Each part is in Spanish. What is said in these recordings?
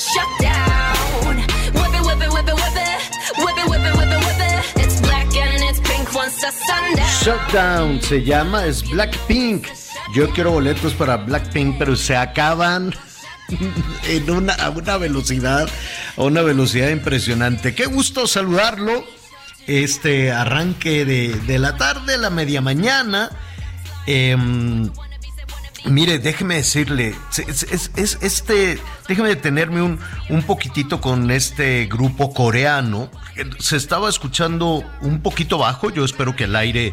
shut down. Whip it, whip it, whip it, whip it. Whip it, whip it, whip it, whip it. It's black and it's pink once the sundown. Shutdown se llama, es Blackpink. Yo quiero boletos para Blackpink, pero se acaban en una, a una velocidad, a una velocidad impresionante. Qué gusto saludarlo. Este arranque de, de la tarde, la media mañana. Eh, Mire, déjeme decirle, es, es- es- este, déjeme detenerme un, un poquitito con este grupo coreano. Se estaba escuchando un poquito bajo, yo espero que el aire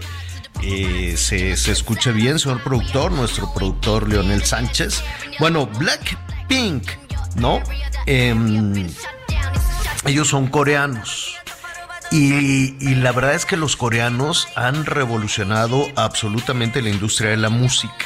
eh, se, se escuche bien, señor productor, nuestro productor Leonel Sánchez. Bueno, Blackpink, ¿no? Em, ellos son coreanos. Y, y la verdad es que los coreanos han revolucionado absolutamente la industria de la música.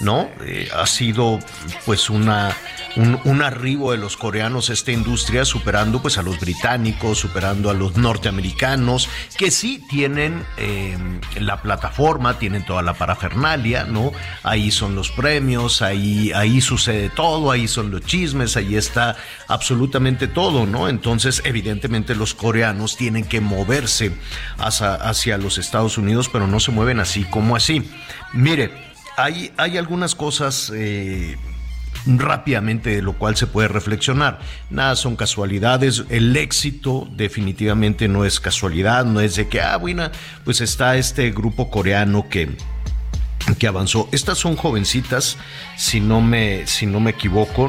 ¿No? Eh, ha sido pues una, un, un arribo de los coreanos a esta industria superando pues a los británicos, superando a los norteamericanos, que sí tienen eh, la plataforma, tienen toda la parafernalia, ¿no? Ahí son los premios, ahí, ahí sucede todo, ahí son los chismes, ahí está absolutamente todo, ¿no? Entonces evidentemente los coreanos tienen que moverse hacia, hacia los Estados Unidos, pero no se mueven así como así. Mire, hay, algunas cosas eh, rápidamente de lo cual se puede reflexionar. Nada son casualidades. El éxito definitivamente no es casualidad, no es de que, ah, bueno, pues está este grupo coreano que, que avanzó. Estas son jovencitas, si no me, si no me equivoco,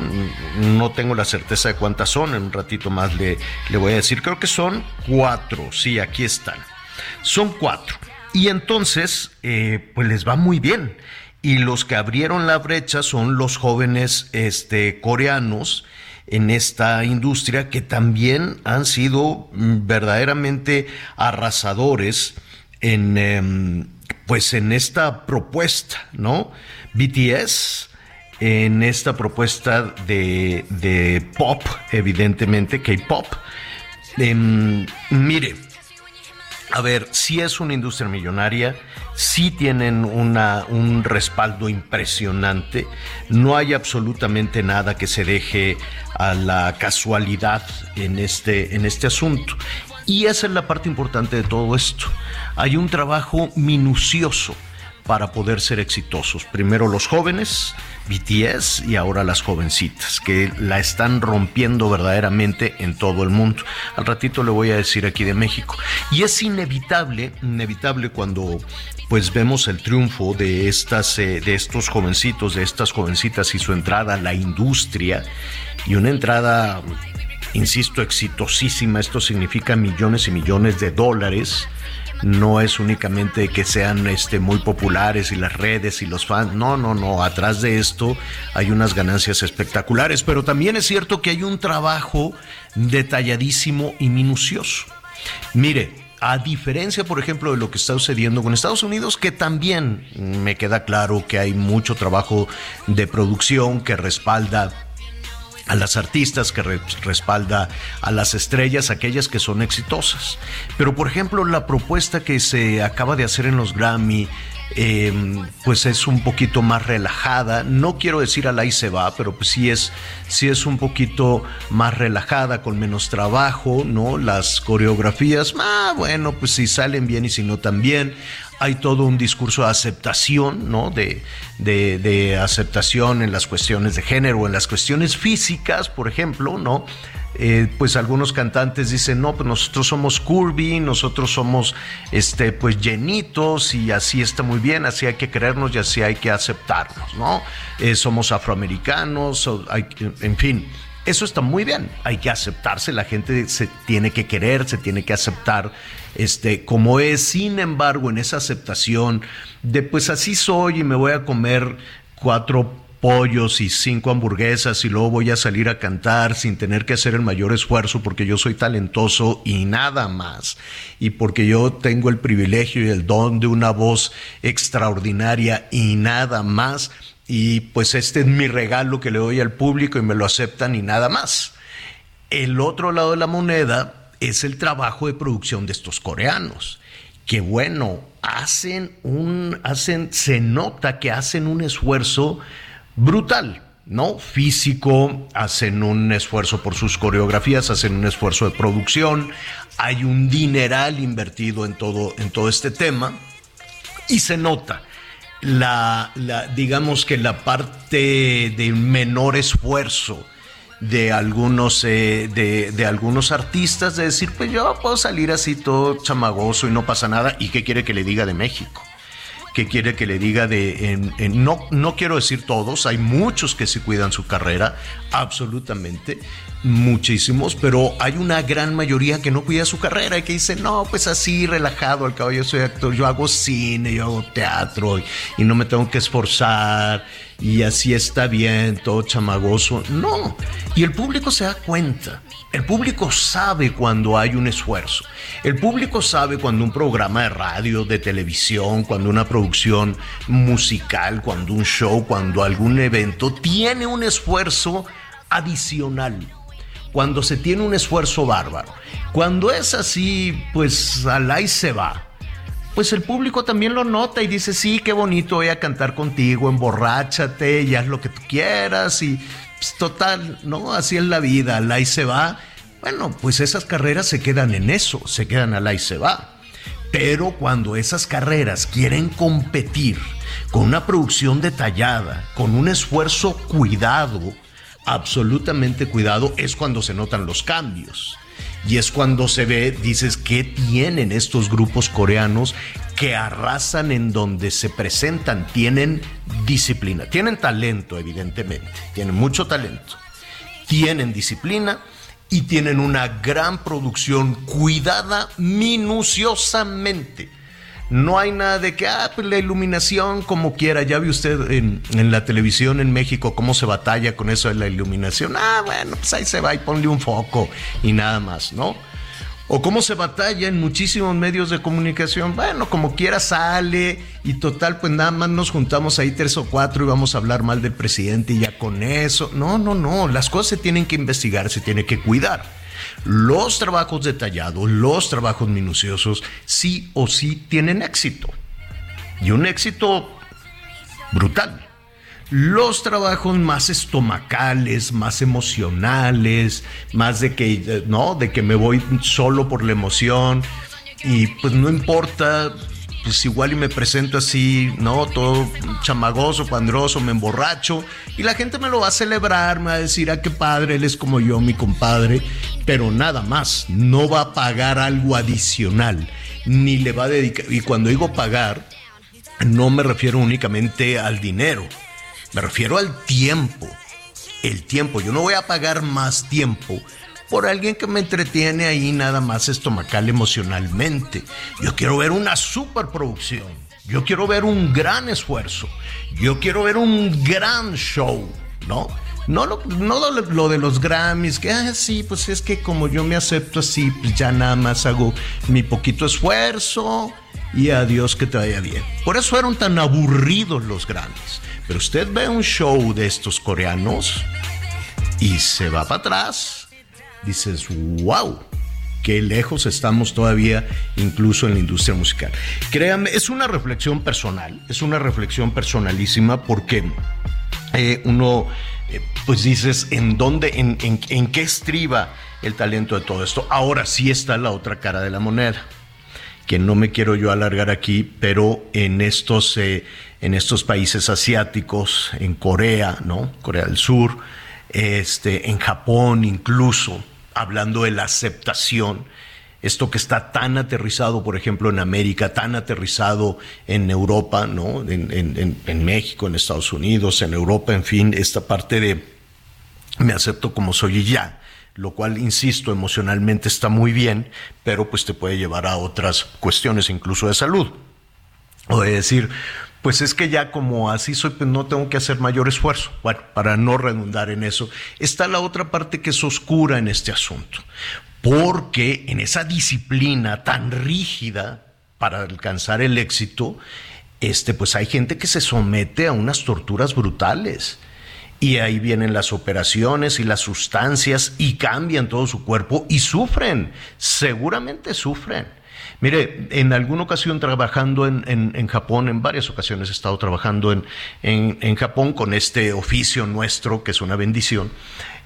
no tengo la certeza de cuántas son, en un ratito más le, le voy a decir, creo que son cuatro, sí, aquí están. Son cuatro. Y entonces, eh, pues les va muy bien. Y los que abrieron la brecha son los jóvenes este, coreanos en esta industria que también han sido mm, verdaderamente arrasadores en, em, pues en esta propuesta, ¿no? BTS, en esta propuesta de, de pop, evidentemente, K-pop. Em, mire, a ver, sí es una industria millonaria, sí tienen un respaldo impresionante, no hay absolutamente nada que se deje a la casualidad en este, en este asunto. Y esa es la parte importante de todo esto. Hay un trabajo minucioso para poder ser exitosos. Primero los jóvenes, BTS, y ahora las jovencitas, que la están rompiendo verdaderamente en todo el mundo. Al ratito le voy a decir aquí de México. Y es inevitable, inevitable cuando pues vemos el triunfo de estas, eh, de estos jovencitos, de estas jovencitas y su entrada a la industria, y una entrada, insisto, exitosísima. Esto significa millones y millones de dólares. No es únicamente que sean este, muy populares y las redes y los fans, no, no, no, atrás de esto hay unas ganancias espectaculares, pero también es cierto que hay un trabajo detalladísimo y minucioso. Mire, a diferencia, por ejemplo, de lo que está sucediendo con Estados Unidos, que también me queda claro que hay mucho trabajo de producción que respalda a las artistas, que re- respalda a las estrellas, aquellas que son exitosas. Pero, por ejemplo, la propuesta que se acaba de hacer en los Grammy, eh, pues es un poquito más relajada. No quiero decir al ahí se va, pero pues sí es, sí es un poquito más relajada, con menos trabajo, ¿no? Las coreografías, ah, bueno, pues si salen bien y si no también. hay todo un discurso de aceptación, ¿no? De, de, aceptación en las cuestiones de género, en las cuestiones físicas, por ejemplo, ¿no? Eh, pues algunos cantantes dicen, no, pues nosotros somos curvy, nosotros somos, este, pues llenitos y así está muy bien, así hay que creernos y así hay que aceptarnos, ¿no? Eh, somos afroamericanos, hay, en fin, eso está muy bien, hay que aceptarse, la gente se tiene que querer, se tiene que aceptar este, como es. Sin embargo, en esa aceptación de pues así soy y me voy a comer cuatro pollos y cinco hamburguesas y luego voy a salir a cantar sin tener que hacer el mayor esfuerzo porque yo soy talentoso y nada más. Y porque yo tengo el privilegio y el don de una voz extraordinaria y nada más. Y pues este es mi regalo que le doy al público y me lo aceptan y nada más. El otro lado de la moneda es el trabajo de producción de estos coreanos, que bueno, hacen un, hacen, se nota que hacen un esfuerzo brutal, ¿no? Físico, hacen un esfuerzo por sus coreografías, hacen un esfuerzo de producción, hay un dineral invertido en todo, en todo este tema, y se nota. La, digamos que la parte de menor esfuerzo, de algunos, eh, de, algunos artistas de decir, pues yo puedo salir así todo chamagoso y no pasa nada. ¿Y qué quiere que le diga de México? ¿Qué quiere que le diga de... no, no quiero decir todos, hay muchos que se cuidan su carrera, absolutamente, muchísimos, pero hay una gran mayoría que no cuida su carrera y que dice, no, pues así, relajado, al cabo yo soy actor, yo hago cine, yo hago teatro y no me tengo que esforzar y así está bien, todo chamagoso. No, y el público se da cuenta. El público sabe cuando hay un esfuerzo. El público sabe cuando un programa de radio, de televisión, cuando una producción musical, cuando un show, cuando algún evento tiene un esfuerzo adicional. Cuando se tiene un esfuerzo bárbaro. Cuando es así, pues al ahí se va pues el público también lo nota y dice, sí, qué bonito, voy a cantar contigo, emborráchate y haz lo que tú quieras y pues, total, ¿no? Así es la vida, al ahí se va. Bueno, pues esas carreras se quedan en eso, se quedan al ahí se va. Pero cuando esas carreras quieren competir con una producción detallada, con un esfuerzo cuidado, absolutamente cuidado, es cuando se notan los cambios. Y es cuando se ve, dices, ¿qué tienen estos grupos coreanos que arrasan en donde se presentan? Tienen disciplina, tienen talento, evidentemente, tienen mucho talento, tienen disciplina y tienen una gran producción cuidada minuciosamente no hay nada de que, ah, pues la iluminación como quiera. Ya vi usted en, la televisión en México cómo se batalla con eso de la iluminación. Ah, bueno, pues ahí se va y ponle un foco y nada más, ¿no? O cómo se batalla en muchísimos medios de comunicación. Bueno, como quiera sale y total, pues nada más nos juntamos ahí tres o cuatro y vamos a hablar mal del presidente y ya con eso. No, no, no. Las cosas se tienen que investigar, se tiene que cuidar. Los trabajos detallados, los trabajos minuciosos, sí o sí tienen éxito. Y un éxito brutal. Los trabajos más estomacales, más emocionales, más de que, no, de que me voy solo por la emoción y pues no importa, pues igual y me presento así, ¿no? Todo chamagoso, pandroso, me emborracho y la gente me lo va a celebrar, me va a decir, ah, qué padre, él es como yo, mi compadre, pero nada más, no va a pagar algo adicional, ni le va a dedicar, y cuando digo pagar, no me refiero únicamente al dinero, me refiero al tiempo, el tiempo, yo no voy a pagar más tiempo por alguien que me entretiene ahí nada más estomacal emocionalmente. Yo quiero ver una superproducción. Yo quiero ver un gran esfuerzo. Yo quiero ver un gran show, ¿no? No lo, no lo, de los Grammys, que ah, sí, pues es que como yo me acepto así, pues ya nada más hago mi poquito esfuerzo y adiós que te vaya bien. Por eso fueron tan aburridos los Grammys. Pero usted ve un show de estos coreanos y se va para atrás dices, wow, qué lejos estamos todavía incluso en la industria musical. Créanme, es una reflexión personal, es una reflexión personalísima porque eh, uno, eh, pues dices, ¿en dónde, en, en qué estriba el talento de todo esto? Ahora sí está la otra cara de la moneda que no me quiero yo alargar aquí, pero en estos, eh, en estos países asiáticos, en Corea, ¿no? Corea del Sur, este, en Japón incluso, hablando de la aceptación, esto que está tan aterrizado, por ejemplo, en América, tan aterrizado en Europa, ¿no? En, México, en Estados Unidos, en Europa, en fin, esta parte de me acepto como soy y ya, lo cual, insisto, emocionalmente está muy bien, pero pues te puede llevar a otras cuestiones, incluso de salud. O de decir, pues es que ya como así soy, pues no tengo que hacer mayor esfuerzo. Bueno, para no redundar en eso, está la otra parte que es oscura en este asunto porque en esa disciplina tan rígida para alcanzar el éxito, este, pues hay gente que se somete a unas torturas brutales. Y ahí vienen las operaciones y las sustancias y cambian todo su cuerpo y sufren, seguramente sufren. Mire, en alguna ocasión trabajando en, Japón, en varias ocasiones he estado trabajando en, en Japón con este oficio nuestro, que es una bendición,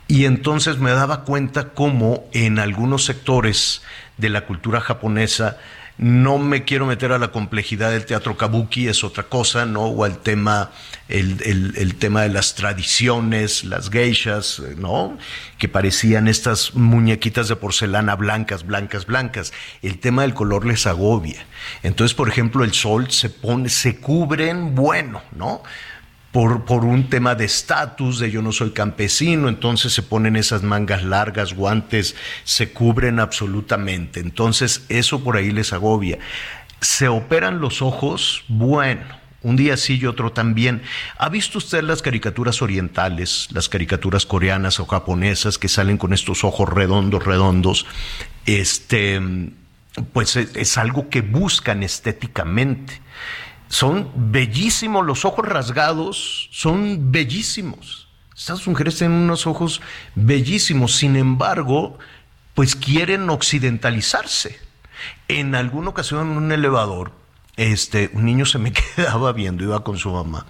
y entonces me daba cuenta cómo en algunos sectores de la cultura japonesa, no me quiero meter a la complejidad del teatro kabuki, es otra cosa, ¿no? O al tema, el, tema de las tradiciones, las geishas, ¿no? Que parecían estas muñequitas de porcelana blancas, blancas, blancas. El tema del color les agobia. Entonces, por ejemplo, el sol se pone, se cubren, bueno, ¿no? Por, por un tema de estatus, de yo no soy campesino, entonces se ponen esas mangas largas, guantes, se cubren absolutamente. Entonces eso por ahí les agobia. Se operan los ojos, bueno, un día sí y otro también. ¿Ha visto usted las caricaturas orientales, las caricaturas coreanas o japonesas que salen con estos ojos redondos, redondos? Este, pues es algo que buscan estéticamente son bellísimos, los ojos rasgados son bellísimos. Estas mujeres tienen unos ojos bellísimos, sin embargo, pues quieren occidentalizarse. En alguna ocasión en un elevador, este, un niño se me quedaba viendo, iba con su mamá,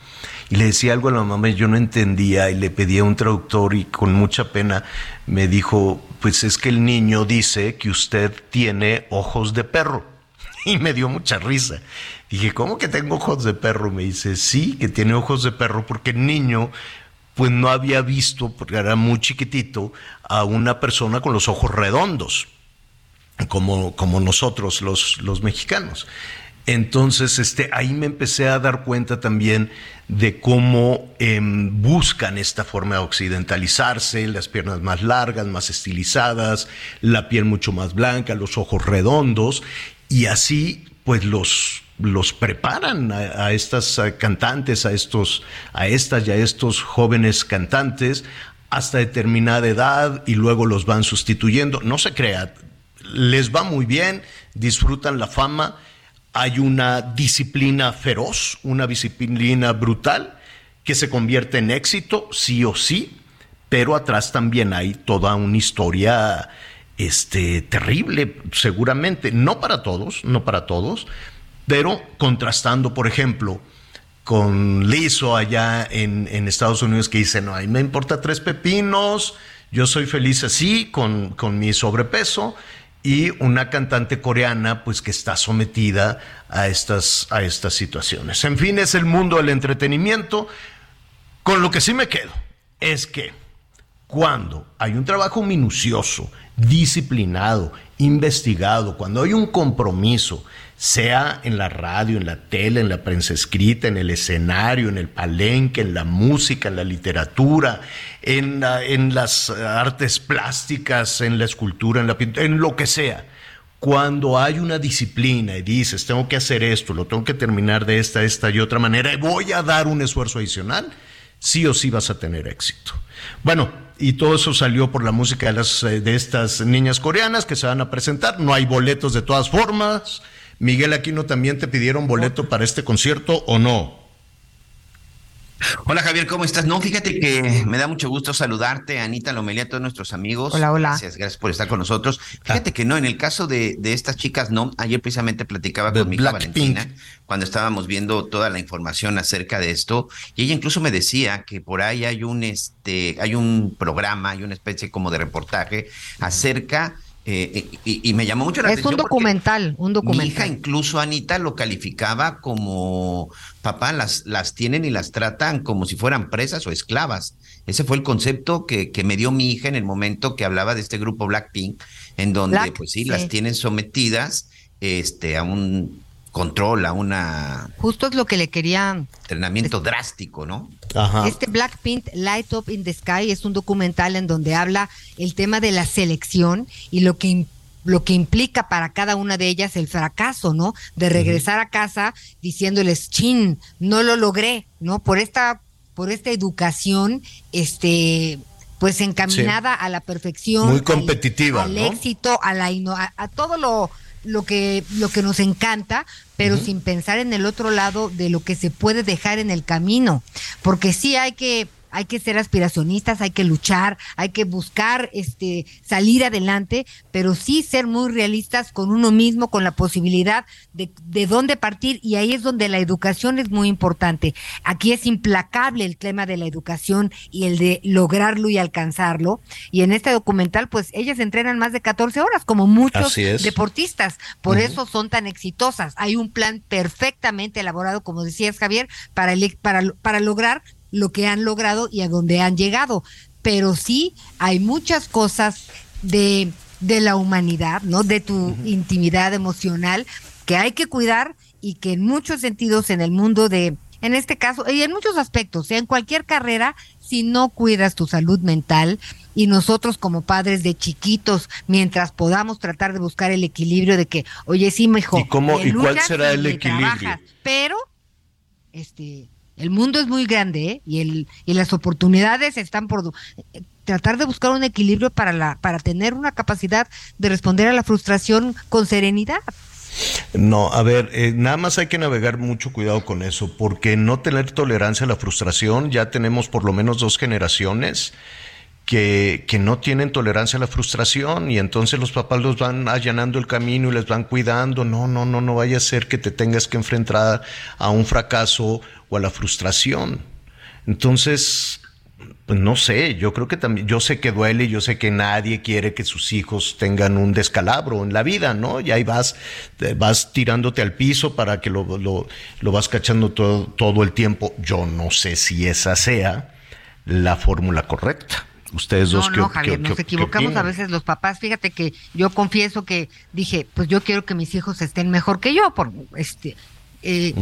y le decía algo a la mamá y yo no entendía y le pedía un traductor y con mucha pena me dijo, pues es que el niño dice que usted tiene ojos de perro. Y me dio mucha risa. Dije, ¿cómo que tengo ojos de perro? Me dice, sí, que tiene ojos de perro porque el niño pues no había visto, porque era muy chiquitito, a una persona con los ojos redondos, como, como nosotros los, los mexicanos. Entonces, este, ahí me empecé a dar cuenta también de cómo em, buscan esta forma de occidentalizarse, las piernas más largas, más estilizadas, la piel mucho más blanca, los ojos redondos, y así, pues los los preparan a, estas cantantes, a estos, a estas y a estos jóvenes cantantes hasta determinada edad y luego los van sustituyendo. No se crea, les va muy bien, disfrutan la fama, hay una disciplina feroz, una disciplina brutal que se convierte en éxito, sí o sí, pero atrás también hay toda una historia este, terrible, seguramente, no para todos, no para todos, pero contrastando, por ejemplo, con Liso allá en, Estados Unidos que dice, no, a mí me importa tres pepinos, yo soy feliz así, con, con mi sobrepeso, y una cantante coreana pues que está sometida a estas, a estas situaciones. En fin, es el mundo del entretenimiento. Con lo que sí me quedo es que cuando hay un trabajo minucioso, disciplinado, investigado, cuando hay un compromiso, sea en la radio, en la tele, en la prensa escrita, en el escenario, en el palenque, en la música, en la literatura, en, en las artes plásticas, en la escultura, en la pintura, en lo que sea. Cuando hay una disciplina y dices, tengo que hacer esto, lo tengo que terminar de esta, esta y otra manera, y voy a dar un esfuerzo adicional, sí o sí vas a tener éxito. Bueno, y todo eso salió por la música de, las, de estas niñas coreanas que se van a presentar. No hay boletos de todas formas. Miguel Aquino, ¿también te pidieron boleto para este concierto o no? Hola Javier, ¿cómo estás? No, fíjate que me da mucho gusto saludarte, Anita Lomelía, a todos nuestros amigos. Hola, hola. Gracias, gracias por estar con nosotros. Fíjate que no, en el caso de, de estas chicas, no, ayer precisamente platicaba con mi hija Valentina cuando estábamos viendo toda la información acerca de esto, y ella incluso me decía que por ahí hay un este, hay un programa, hay una especie como de reportaje acerca Eh, y, me llamó mucho la atención. Es un documental, un documental. Mi hija, incluso Anita, lo calificaba como: papá, las, las tienen y las tratan como si fueran presas o esclavas. Ese fue el concepto que, que me dio mi hija en el momento que hablaba de este grupo Blackpink, en donde, pues sí, las tienen sometidas este, a un control, a una... Justo es lo que le quería... Entrenamiento drástico, ¿no? Ajá. Este Blackpink Light Up in the Sky es un documental en donde habla el tema de la selección y lo que lo que implica para cada una de ellas el fracaso, ¿no? De regresar a casa diciéndoles, chin, no lo logré, ¿no? Por esta, por esta educación, este, pues encaminada a la perfección. Muy competitiva. Al, éxito, a la a todo lo, lo que, lo que nos encanta, pero sin pensar en el otro lado de lo que se puede dejar en el camino. Porque sí hay que hay que ser aspiracionistas, hay que luchar, hay que buscar este salir adelante, pero sí ser muy realistas con uno mismo, con la posibilidad de, de dónde partir, y ahí es donde la educación es muy importante. Aquí es implacable el tema de la educación y el de lograrlo y alcanzarlo. Y en este documental, pues ellas entrenan más de 14 horas, como muchos deportistas, por eso son tan exitosas. Hay un plan perfectamente elaborado, como decías Javier, para, para, para lograr lo que han logrado y a dónde han llegado. Pero sí hay muchas cosas de, de la humanidad, ¿no? De tu intimidad emocional que hay que cuidar y que en muchos sentidos en el mundo de, en este caso, y en muchos aspectos, en cualquier carrera, si no cuidas tu salud mental, y nosotros como padres de chiquitos, mientras podamos tratar de buscar el equilibrio de que, oye, sí, mejor. ¿Y cómo y cuál será el equilibrio? pero este el mundo es muy grande ¿eh? y, el, y las oportunidades están por tratar de buscar un equilibrio para, la, para tener una capacidad de responder a la frustración con serenidad. No, a ver, eh, nada más hay que navegar mucho cuidado con eso, porque no tener tolerancia a la frustración, ya tenemos por lo menos dos generaciones que, que, no tienen tolerancia a la frustración y entonces los papás los van allanando el camino y les van cuidando. No, no, no, no vaya a ser que te tengas que enfrentar a un fracaso o a la frustración. Entonces, pues no sé, yo creo que también, yo sé que duele, yo sé que nadie quiere que sus hijos tengan un descalabro en la vida, ¿no? Y ahí vas, vas tirándote al piso para que lo, lo, lo vas cachando todo, todo el tiempo. Yo no sé si esa sea la fórmula correcta. Ustedes dos no, no, Javier, nos equivocamos a veces los papás. Fíjate que yo confieso que dije, pues yo quiero que mis hijos estén mejor que yo, por este eh,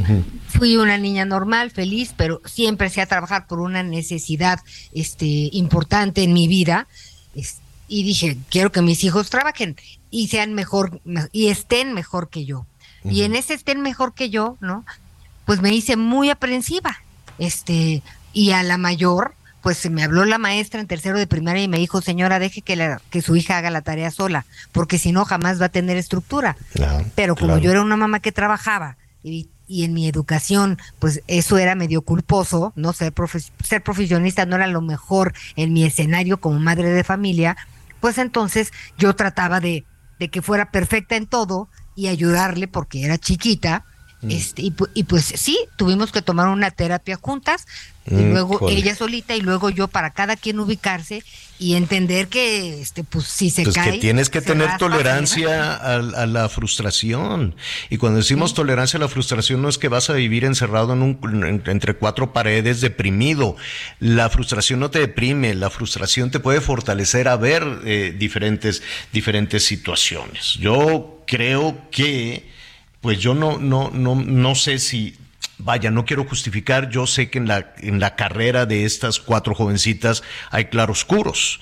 fui una niña normal, feliz, pero siempre empecé a trabajar por una necesidad este importante en mi vida. y dije, quiero que mis hijos trabajen y sean mejor y estén mejor que yo. Y en ese estén mejor que yo, ¿no? Pues me hice muy aprensiva. Este, y a la mayor pues me habló la maestra en tercero de primaria y me dijo, señora, deje que, la, que su hija haga la tarea sola, porque si no jamás va a tener estructura. Pero como yo era una mamá que trabajaba y, y, en mi educación, pues eso era medio culposo, ¿no? Ser, ser profesionista no era lo mejor en mi escenario como madre de familia, pues entonces yo trataba de, de que fuera perfecta en todo y ayudarle porque era chiquita Mm. Este, y, pues sí, tuvimos que tomar una terapia juntas, y mm, luego ella solita y luego yo para cada quien ubicarse y entender que este pues si se pues cae que tienes que tener tolerancia a, la frustración. Y cuando decimos tolerancia a la frustración no es que vas a vivir encerrado en un entre cuatro paredes deprimido. La frustración no te deprime la frustración te puede fortalecer a ver eh, diferentes diferentes situaciones. Yo creo que pues yo no, no, no, no sé si, vaya, no quiero justificar, yo sé que en la, en la carrera de estas cuatro jovencitas hay claroscuros.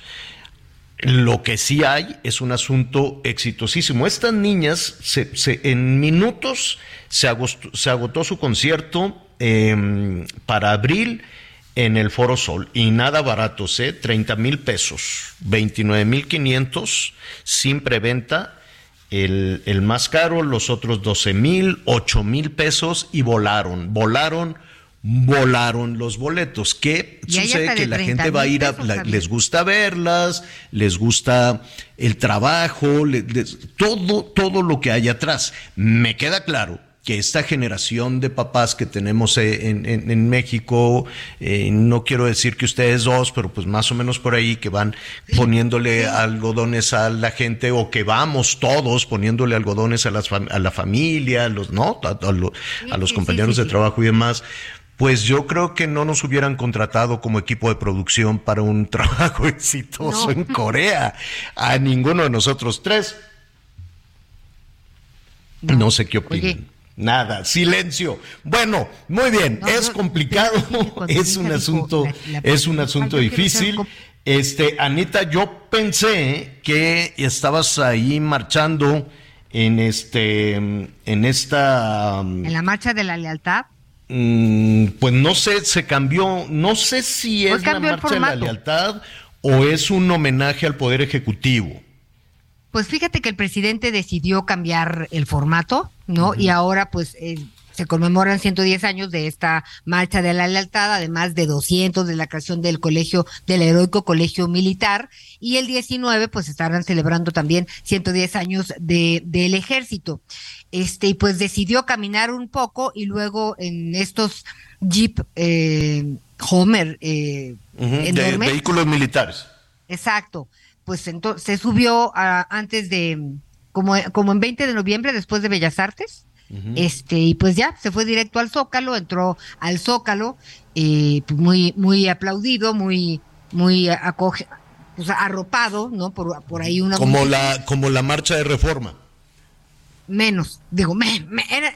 Lo que sí hay es un asunto exitosísimo. Estas niñas, se, en minutos se agotó, se agotó su concierto em, para abril en el Foro Sol y nada baratos, ¿eh? 30 mil pesos, 29 mil 500 sin preventa el, el más caro, los otros 12 mil, 8 mil pesos y volaron, volaron, volaron los boletos. ¿Qué sucede? Que la gente va a ir a, les gusta verlas, les gusta el trabajo, todo, todo lo que hay atrás. Me queda claro que esta generación de papás que tenemos eh, en, México, eh, no quiero decir que ustedes dos, pero pues más o menos por ahí, que van poniéndole algodones a la gente o que vamos todos poniéndole algodones a, las, a la familia, a los, ¿no? a, los compañeros de trabajo y demás. Pues yo creo que no nos hubieran contratado como equipo de producción para un trabajo exitoso en Corea. A ninguno de nosotros tres. No, sé qué opinan. Nada, silencio. Bueno, muy bien, es complicado, es un asunto, es un asunto difícil. Este, Anita, yo pensé que estabas ahí marchando en este, en esta, en la marcha de la lealtad. Mm, pues no sé, se cambió, no sé si es la marcha de la lealtad o es un homenaje al poder ejecutivo. Pues fíjate que el presidente decidió cambiar el formato, ¿no? Y ahora pues eh, se conmemoran 110 años de esta marcha de la lealtad, además de 200 de la creación del colegio, del heroico colegio militar, y el 19 pues estarán celebrando también 110 años de, del ejército. Este, y pues decidió caminar un poco y luego en estos Jeep eh, Homer eh, de vehículos militares. Exacto pues entonces se subió antes de, como, como en 20 de noviembre, después de Bellas Artes. Este, y pues ya, se fue directo al Zócalo, entró al Zócalo, eh, pues muy, muy aplaudido, muy, muy acoge, pues arropado, ¿no? Por, por ahí una. Como la, como la marcha de reforma menos, digo, me,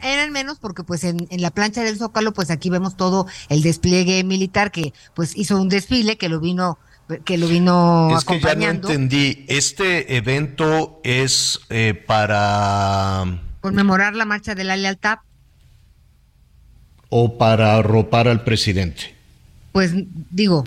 eran, menos porque pues en, en, la plancha del Zócalo, pues aquí vemos todo el despliegue militar que pues hizo un desfile que lo vino que lo vino es que ya no entendí. Este evento es eh, para conmemorar la marcha de la lealtad o para arropar al presidente. Pues digo,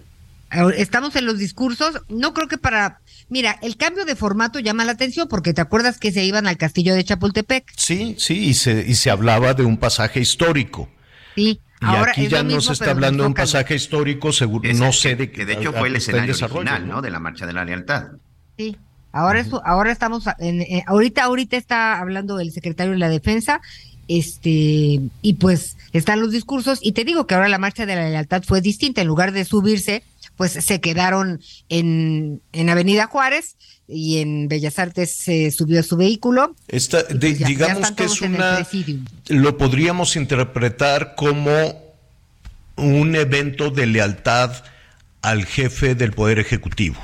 estamos en los discursos. No creo que para Mira, el cambio de formato llama la atención porque te acuerdas que se iban al castillo de Chapultepec. Sí, sí, y se, y se hablaba de un pasaje histórico. Sí, y aquí ya no se está hablando de un pasaje histórico, seguro, no sé de que, de hecho fue el escenario original, ¿no? De la marcha de la lealtad. Sí. Ahora, eso, ahora estamos, en, eh, ahorita, ahorita está hablando el secretario de la defensa, este, y pues están los discursos, y te digo que ahora la marcha de la lealtad fue distinta, en lugar de subirse, pues se quedaron en, en Avenida Juárez, y en Bellas Artes se subió a su vehículo. Esta, pues digamos que es una, lo podríamos interpretar como un evento de lealtad al jefe del Poder Ejecutivo.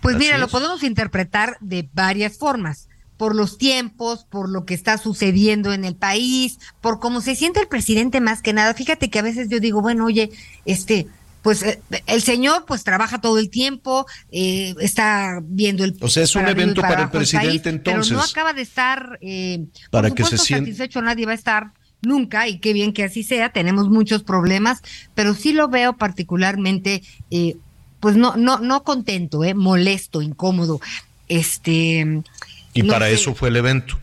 Pues mira, lo podemos interpretar de varias formas por los tiempos, por lo que está sucediendo en el país, por cómo se siente el presidente más que nada. Fíjate que a veces yo digo, bueno, oye, este, pues eh, el señor pues trabaja todo el tiempo, eh, está viendo el... O sea, es un evento para, el presidente entonces. Pero no acaba de estar, eh, para por supuesto, que se satisfecho nadie va a estar nunca y qué bien que así sea, tenemos muchos problemas, pero sí lo veo particularmente, eh, pues no, no, no contento, eh, molesto, incómodo. Este. Y para eso fue el evento.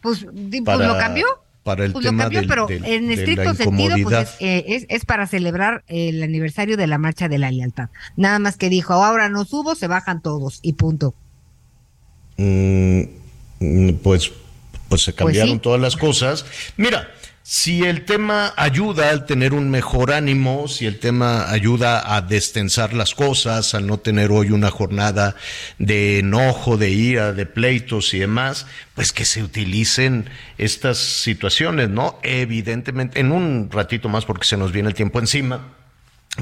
Pues, pues lo cambió para el pues tema lo cambió, pero en estricto sentido pues eh, es, para celebrar el aniversario de la marcha de la lealtad. Nada más que dijo, ahora no subo, se bajan todos y punto. Mm, mm, pues, pues se pues cambiaron todas las cosas. Mira, si el tema ayuda al tener un mejor ánimo, si el tema ayuda a destensar las cosas, al no tener hoy una jornada de enojo, de ira, de pleitos y demás, pues que se utilicen estas situaciones, ¿no? Evidentemente, en un ratito más porque se nos viene el tiempo encima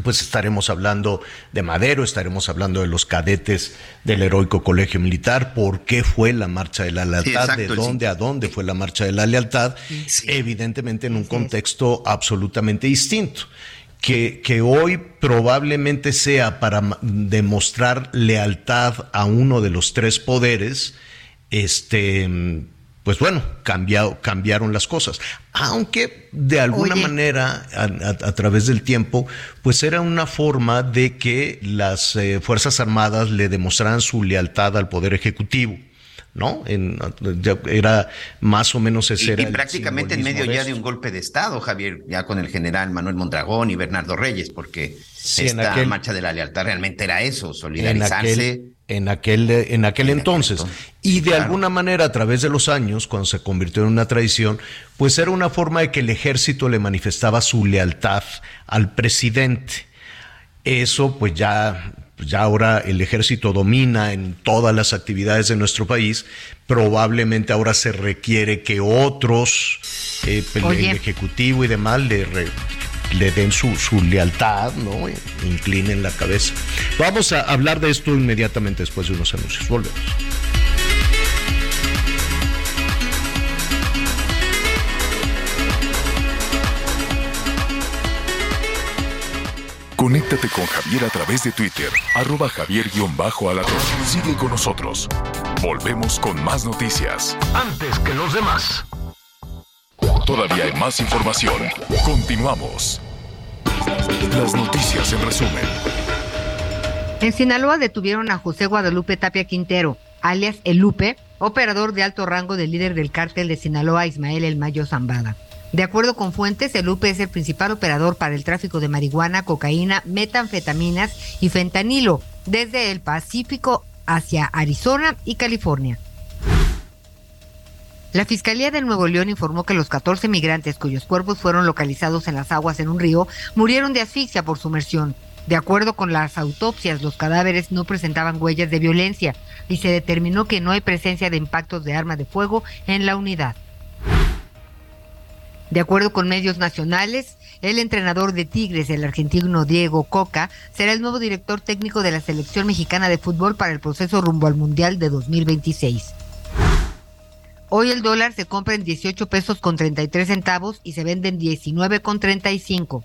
pues estaremos hablando de Madero, estaremos hablando de los cadetes del heroico colegio militar, por qué fue la marcha de la lealtad, de dónde a dónde fue la marcha de la lealtad, evidentemente en un contexto absolutamente distinto. Que, que hoy probablemente sea para demostrar lealtad a uno de los tres poderes, este pues bueno, cambiado, cambiaron las cosas. Aunque de alguna manera, a, través del tiempo, pues era una forma de que las eh, Fuerzas Armadas le demostraran su lealtad al Poder Ejecutivo. ¿no? era más o menos ese y, prácticamente en medio ya de un golpe de Estado, Javier, ya con el general Manuel Mondragón y Bernardo Reyes, porque esta marcha de la lealtad realmente era eso, solidarizarse. En aquel, en aquel, entonces. Y de alguna manera, a través de los años, cuando se convirtió en una tradición, pues era una forma de que el ejército le manifestaba su lealtad al presidente. Eso, pues ya ya ahora el ejército domina en todas las actividades de nuestro país, probablemente ahora se requiere que otros, eh, pues, el ejecutivo y demás, le, le den su, su, lealtad, ¿no? Inclinen la cabeza. Vamos a hablar de esto inmediatamente después de unos anuncios. Volvemos. Conéctate con Javier a través de Twitter, arroba javier-alatón. Sigue con nosotros. Volvemos con más noticias. Antes que los demás. Todavía hay más información. Continuamos. Las noticias en resumen. En Sinaloa detuvieron a José Guadalupe Tapia Quintero, alias El Lupe, operador de alto rango del líder del cártel de Sinaloa, Ismael El Mayo Zambada. De acuerdo con fuentes, el UP es el principal operador para el tráfico de marihuana, cocaína, metanfetaminas y fentanilo desde el Pacífico hacia Arizona y California. La Fiscalía de Nuevo León informó que los 14 migrantes cuyos cuerpos fueron localizados en las aguas en un río murieron de asfixia por sumersión. De acuerdo con las autopsias, los cadáveres no presentaban huellas de violencia y se determinó que no hay presencia de impactos de arma de fuego en la unidad. De acuerdo con medios nacionales, el entrenador de Tigres, el argentino Diego Coca, será el nuevo director técnico de la selección mexicana de fútbol para el proceso rumbo al Mundial de 2026. Hoy el dólar se compra en 18 pesos con 33 centavos y se vende en 19 con 35.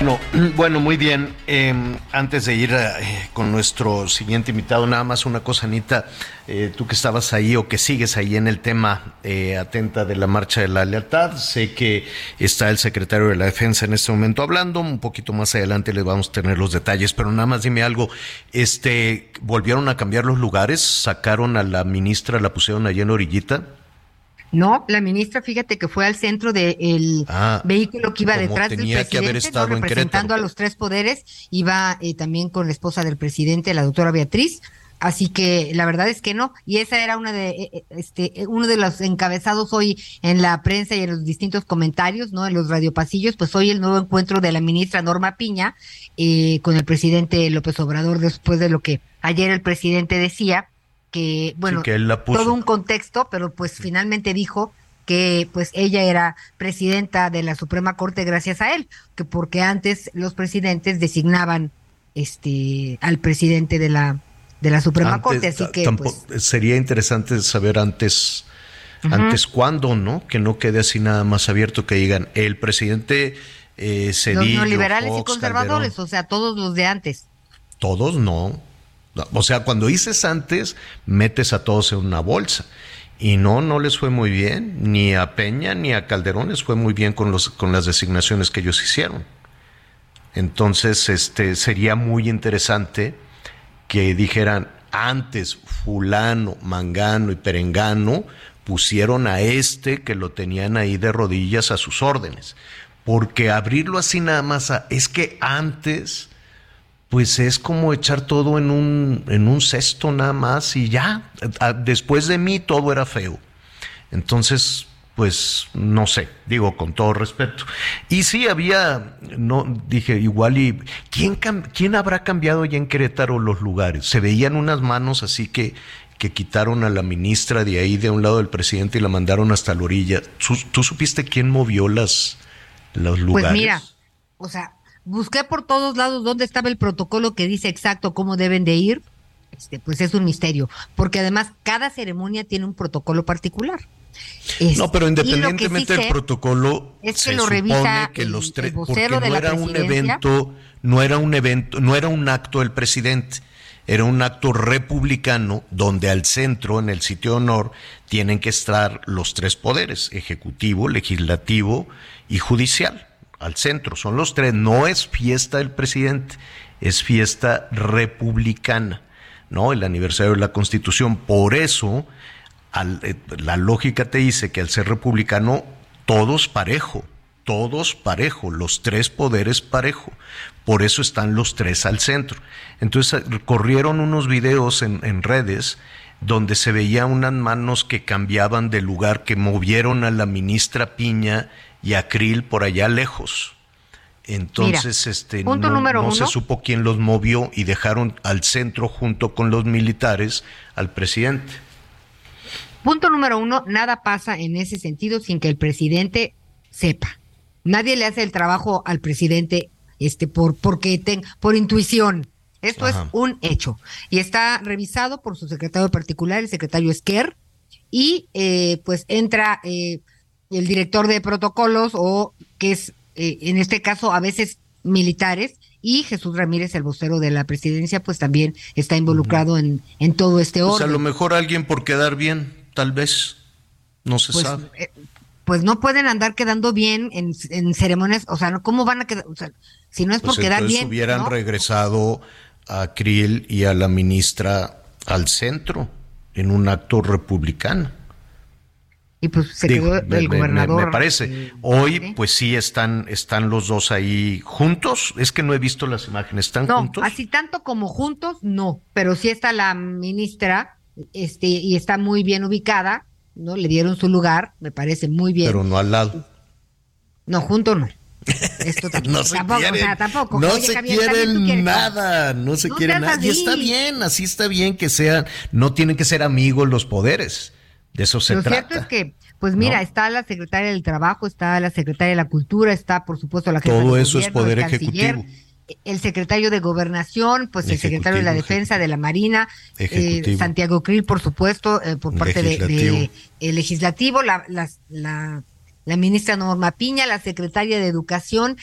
Bueno, muy bien. Em, antes de ir eh, con nuestro siguiente invitado, nada más una cosa, Anita. Eh, tú que estabas ahí o que sigues ahí en el tema eh, atenta de la marcha de la lealtad, sé que está el secretario de la Defensa en este momento hablando. Un poquito más adelante le vamos a tener los detalles, pero nada más dime algo. Este, volvieron a cambiar los lugares, sacaron a la ministra, la pusieron allí en orillita. No, la ministra, fíjate que fue al centro del ah, vehículo que iba detrás del presidente, representando a los tres poderes, iba eh, también con la esposa del presidente, la doctora Beatriz. Así que la verdad es que no, y esa era una de eh, eh, este uno de los encabezados hoy en la prensa y en los distintos comentarios, ¿no? En los radiopasillos, pues hoy el nuevo encuentro de la ministra Norma Piña con el presidente López Obrador después de lo que ayer el presidente decía que, bueno, todo un contexto, pero pues finalmente dijo que pues ella era presidenta de la Suprema Corte gracias a él, que porque antes los presidentes designaban este al presidente de la de la Suprema Corte, así que pues, sería interesante saber antes antes cuándo, ¿no? Que no quede así nada más abierto que digan el presidente eh, Cedillo, Los neoliberales y conservadores, o sea, todos los de antes. Todos no. O sea, cuando dices antes, metes a todos en una bolsa. Y no, no les fue muy bien, ni a Peña ni a Calderón les fue muy bien con, los, con las designaciones que ellos hicieron. Entonces, este, sería muy interesante que dijeran, antes fulano, mangano y perengano pusieron a este que lo tenían ahí de rodillas a sus órdenes. Porque abrirlo así nada más es que antes pues es como echar todo en un, en un cesto nada más y ya, después de mí todo era feo. Entonces, pues no sé, digo con todo respeto. Y sí había, no dije igual y quién quién habrá cambiado ya en Querétaro los lugares. Se veían unas manos así que que quitaron a la ministra de ahí de un lado del presidente y la mandaron hasta la orilla. ¿Tú, supiste quién movió las los lugares? Pues mira, o sea, busqué por todos lados dónde estaba el protocolo que dice exacto cómo deben de ir este, pues es un misterio, porque además cada ceremonia tiene un protocolo particular. no, pero independientemente del protocolo, es que lo revisa que los tres, porque no era un evento, no era un evento, no era un acto del presidente era un acto republicano donde al centro, en el sitio de honor, tienen que estar los tres poderes, ejecutivo, legislativo y judicial. Al centro, son los tres. No es fiesta del presidente, es fiesta republicana, ¿no? El aniversario de la Constitución. Por eso, eh, la lógica te dice que al ser republicano, todos parejo todos parejo, los tres poderes parejo. Por eso están los tres al centro. Entonces corrieron unos videos en, redes donde se veía unas manos que cambiaban de lugar, que movieron a la ministra Piña y a Krill por allá lejos. Entonces, este, no, se supo quién los movió y dejaron al centro junto con los militares al presidente. Punto número uno, nada pasa en ese sentido sin que el presidente sepa. Nadie le hace el trabajo al presidente este por porque ten, por intuición. Esto es un hecho y está revisado por su secretario particular, el secretario Esquer, y eh, pues entra eh, el director de protocolos o que es eh, en este caso a veces militares y Jesús Ramírez, el vocero de la presidencia, pues también está involucrado en, en todo este orden. O sea, a lo mejor alguien por quedar bien, tal vez, no se pues, sabe pues no pueden andar quedando bien en, ceremonias, o sea, ¿cómo van a quedar? O sea, si no es por pues quedar bien. hubieran regresado a Krill y a la ministra al centro en un acto republicano. Y pues se quedó el gobernador. Me, parece. Hoy, pues sí están, están los dos ahí juntos. Es que no he visto las imágenes. ¿Están no, juntos? Así tanto como juntos, no. Pero sí está la ministra, este, y está muy bien ubicada ¿no? Le dieron su lugar, me parece muy bien. Pero no al lado. No, junto no. Esto no se tampoco, quieren, tampoco. No se quieren nada, no se quieren nada. Y está bien, así está bien que sean, no tienen que ser amigos los poderes. De eso se trata. Lo cierto es que, pues mira, está la secretaria del Trabajo, está la secretaria de la Cultura, está por supuesto la jefa Todo eso es poder ejecutivo. el secretario de Gobernación, pues el secretario de la Defensa, de la Marina, eh, Santiago Krill, por supuesto, eh, por parte del de, el legislativo, la, la, la, ministra Norma Piña, la secretaria de Educación,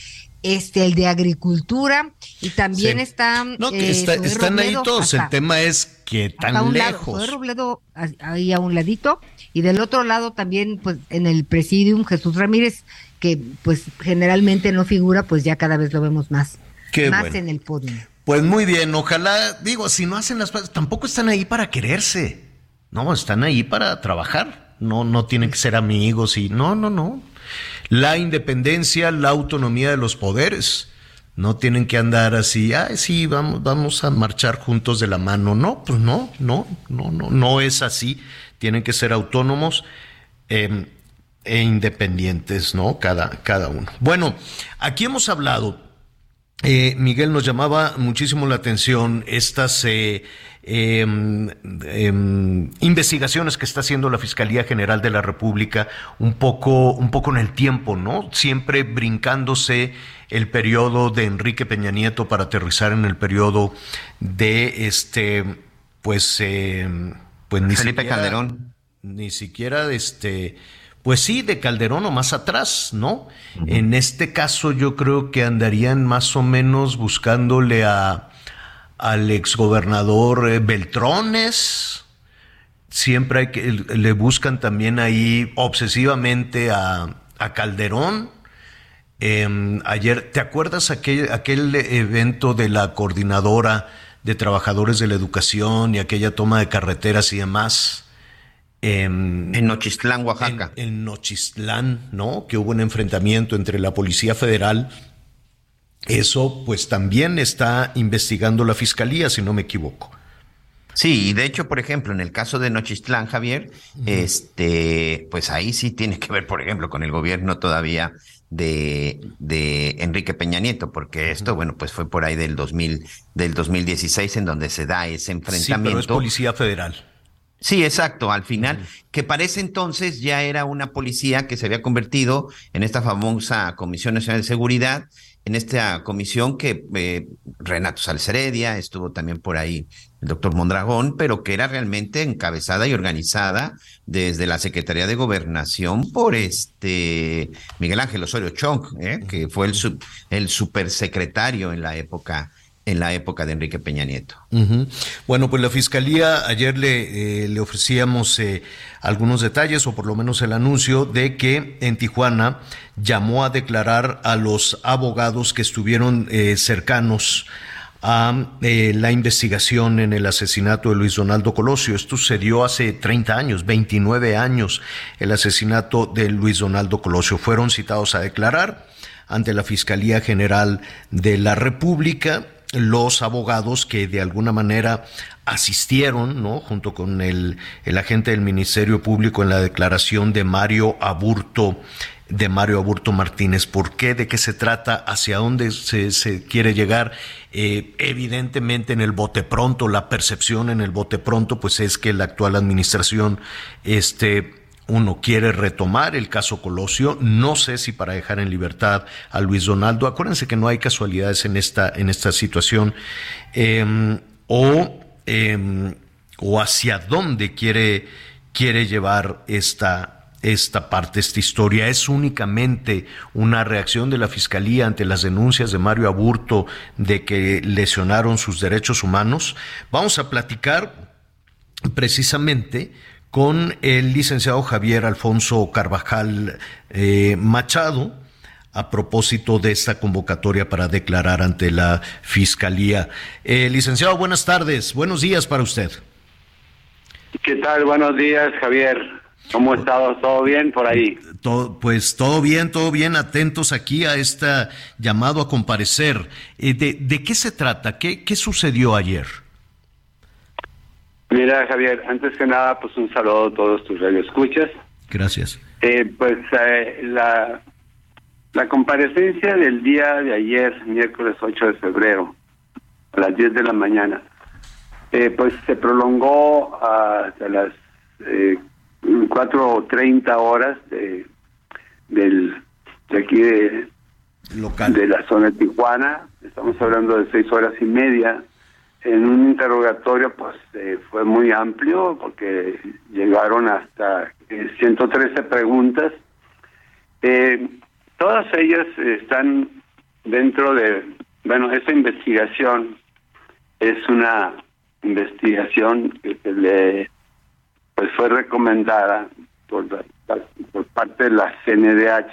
este, el de Agricultura, y también está... No, que eh, están ahí todos, el tema es que tan lejos. Lado, Robledo ahí a un ladito, y del otro lado también, pues en el presidium, Jesús Ramírez, que pues generalmente no figura, pues ya cada vez lo vemos más más en el podio. Pues muy bien, ojalá, digo, si no hacen las cosas, tampoco están ahí para quererse, no, están ahí para trabajar, no, no tienen que ser amigos y no, no, no. La independencia, la autonomía de los poderes, no tienen que andar así, ay, sí, vamos, vamos a marchar juntos de la mano, no, pues no, no, no, no, no es así, tienen que ser autónomos. Em, e independientes, ¿no? Cada, cada uno. Bueno, aquí hemos hablado eh, Miguel nos llamaba muchísimo la atención estas eh, em, em, investigaciones que está haciendo la Fiscalía General de la República un poco, un poco en el tiempo, ¿no? Siempre brincándose el periodo de Enrique Peña Nieto para aterrizar en el periodo de este, pues, em, pues ni Felipe Calderón. Ni siquiera este pues sí, de Calderón o más atrás, ¿no? En este caso yo creo que andarían más o menos buscándole a al exgobernador eh, Beltrones. Siempre hay que le buscan también ahí obsesivamente a, Calderón. Em, ayer, ¿te acuerdas aquel, aquel evento de la coordinadora de trabajadores de la educación y aquella toma de carreteras y demás? en Nochistlán, Oaxaca. En, Nochistlán, ¿no? Que hubo un enfrentamiento entre la Policía Federal. Eso, pues también está investigando la Fiscalía, si no me equivoco. Sí, y de hecho, por ejemplo, en el caso de Nochistlán, Javier, este, pues ahí sí tiene que ver, por ejemplo, con el gobierno todavía de, de Enrique Peña Nieto, porque esto, bueno, pues fue por ahí del 2000, del 2016 en donde se da ese enfrentamiento. Sí, pero es Policía Federal. Sí, exacto, al final, que parece entonces ya era una policía que se había convertido en esta famosa Comisión Nacional de Seguridad, en esta comisión que eh, Renato Salceredia, estuvo también por ahí el doctor Mondragón, pero que era realmente encabezada y organizada desde la Secretaría de Gobernación por este Miguel Ángel Osorio Chong, ¿eh? que fue el, el supersecretario en la época en la época de Enrique Peña Nieto. Bueno, pues la Fiscalía, ayer le, eh, le ofrecíamos eh, algunos detalles, o por lo menos el anuncio, de que en Tijuana llamó a declarar a los abogados que estuvieron eh, cercanos a la investigación en el asesinato de Luis Donaldo Colosio. Esto sucedió hace 30 años, 29 años, el asesinato de Luis Donaldo Colosio. Fueron citados a declarar ante la Fiscalía General de la República los abogados que de alguna manera asistieron, ¿no? Junto con el, el agente del Ministerio Público en la declaración de Mario Aburto de Mario Aburto Martínez. ¿Por qué? ¿De qué se trata? ¿Hacia dónde se, se quiere llegar? Eh, evidentemente en el bote pronto, la percepción en el bote pronto, pues es que la actual administración este, uno quiere retomar el caso Colosio, no sé si para dejar en libertad a Luis Donaldo, acuérdense que no hay casualidades en esta, en esta situación, em, o, em, o hacia dónde quiere, quiere llevar esta, esta parte, esta historia. ¿Es únicamente una reacción de la Fiscalía ante las denuncias de Mario Aburto de que lesionaron sus derechos humanos? Vamos a platicar precisamente con el licenciado Javier Alfonso Carvajal eh, Machado a propósito de esta convocatoria para declarar ante la Fiscalía. Eh, licenciado, buenas tardes, buenos días para usted. ¿Qué tal? Buenos días, Javier. ¿Cómo estado? ¿Todo bien por ahí? Todo, pues todo bien, todo bien, atentos aquí a este llamado a comparecer. Eh, de, de, qué se trata? ¿Qué, qué sucedió ayer? Mira, Javier, antes que nada, pues un saludo a todos tus radioescuchas. Gracias. Eh, pues eh, la, la comparecencia del día de ayer, miércoles 8 de febrero, a las 10 de la mañana, eh, pues se prolongó hasta las eh, 4.30 horas de, del, de aquí de, Local. de la zona de Tijuana. Estamos hablando de seis horas y media en un interrogatorio pues eh, fue muy amplio porque llegaron hasta 113 preguntas. Eh, todas ellas están dentro de, bueno, esa investigación es una investigación que se le pues fue recomendada por, por parte de la CNDH,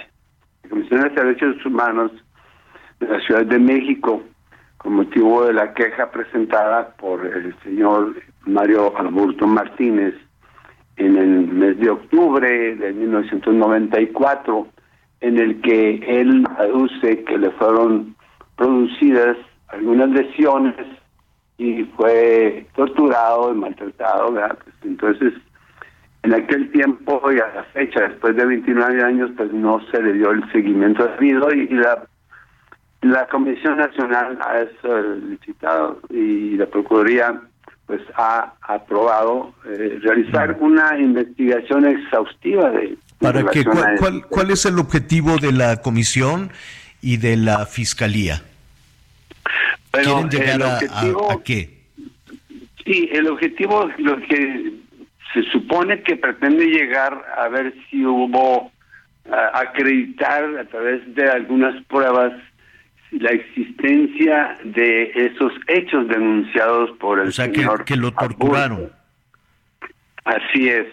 la Comisión de Derechos Humanos de la Ciudad de México, con motivo de la queja presentada por el señor Mario Alberto Martínez en el mes de octubre de 1994, en el que él aduce que le fueron producidas algunas lesiones y fue torturado y maltratado. Pues entonces, en aquel tiempo y a la fecha, después de 29 años, pues no se le dio el seguimiento debido y, y la la Comisión Nacional ha solicitado y la Procuraduría pues ha aprobado eh, realizar una investigación exhaustiva de para que cuál, cuál, cuál es el objetivo de la comisión y de la fiscalía bueno, quieren llegar el objetivo, a, a, a, qué sí el objetivo lo que se supone que pretende llegar a ver si hubo a acreditar a través de algunas pruebas la existencia de esos hechos denunciados por el o sea, señor que, que lo torturaron. Así es.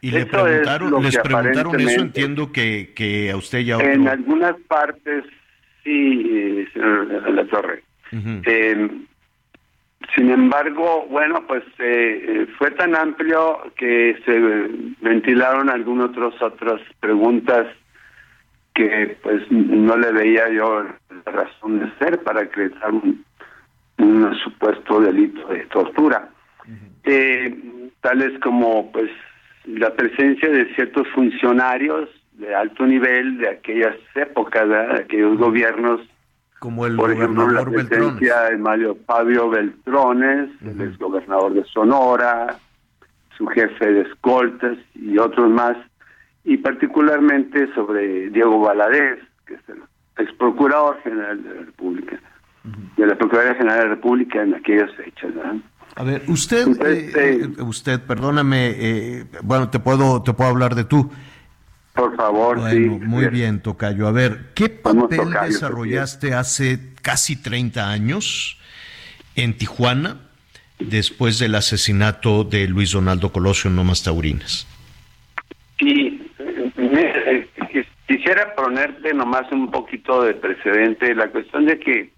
Y le preguntaron, les preguntaron eso, entiendo que, que a usted ya otro... En algunas partes, sí, señor La Torre. Uh -huh. eh, sin embargo, bueno, pues eh, fue tan amplio que se ventilaron algunas otras otras preguntas que pues no le veía yo la razón de ser para acreditar un, un supuesto delito de tortura. Uh -huh. eh, tales como pues la presencia de ciertos funcionarios de alto nivel de aquellas épocas, ¿verdad? de aquellos gobiernos, como el por ejemplo la presencia de Mario Fabio Beltrones, uh -huh. el exgobernador de Sonora, su jefe de escoltas y otros más, y particularmente sobre Diego Valadez, que es el ex procurador general de la República, de la Procuraduría General de la República en aquellas fechas. A ver, usted, eh, usted, perdóname, eh, bueno, te puedo, te puedo hablar de tú. Por favor, sí. Muy bien, Tocayo. A ver, ¿qué papel desarrollaste hace casi 30 años en Tijuana después del asesinato de Luis Donaldo Colosio en Lomas Taurinas? Sí, eh, quisiera ponerte nomás un poquito de precedente. La cuestión de que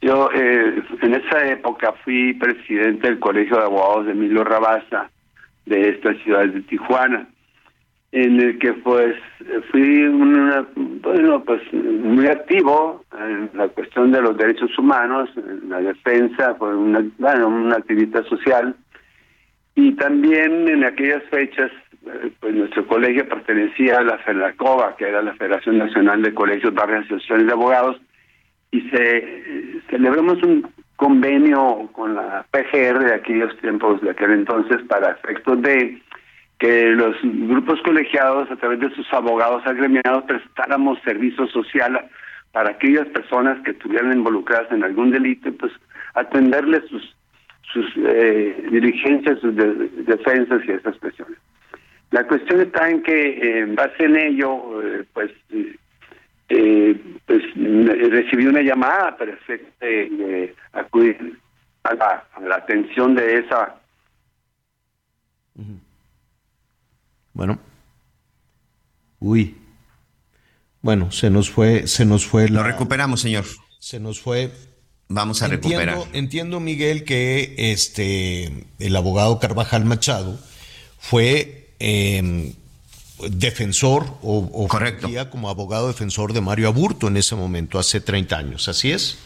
yo eh, en esa época fui presidente del Colegio de Abogados de Emilio Rabaza de esta ciudad de Tijuana en el que pues fui una, bueno pues muy activo en la cuestión de los derechos humanos, en la defensa, fue una, bueno, una activista social y también en aquellas fechas pues nuestro colegio pertenecía a la FEDACOBA, que era la Federación Nacional de Colegios, Barrios y Asociaciones de Abogados, y se celebramos un convenio con la PGR de aquellos tiempos, de aquel entonces, para efectos de que los grupos colegiados, a través de sus abogados agremiados, prestáramos servicio social para aquellas personas que estuvieran involucradas en algún delito, pues atenderles sus sus eh, diligencias, sus defensas y esas cuestiones. La cuestión está en que en base en ello, eh, pues, eh, pues recibí una llamada para de, acudir a la, a la atención de esa bueno. Uy. Bueno, se nos fue, se nos fue la. Lo recuperamos, señor. Se nos fue. Vamos a recuperar. Entiendo, Miguel, que este el abogado Carvajal Machado fue em, defensor o, o Correcto. como abogado defensor de Mario Aburto en ese momento, hace 30 años. ¿Así es?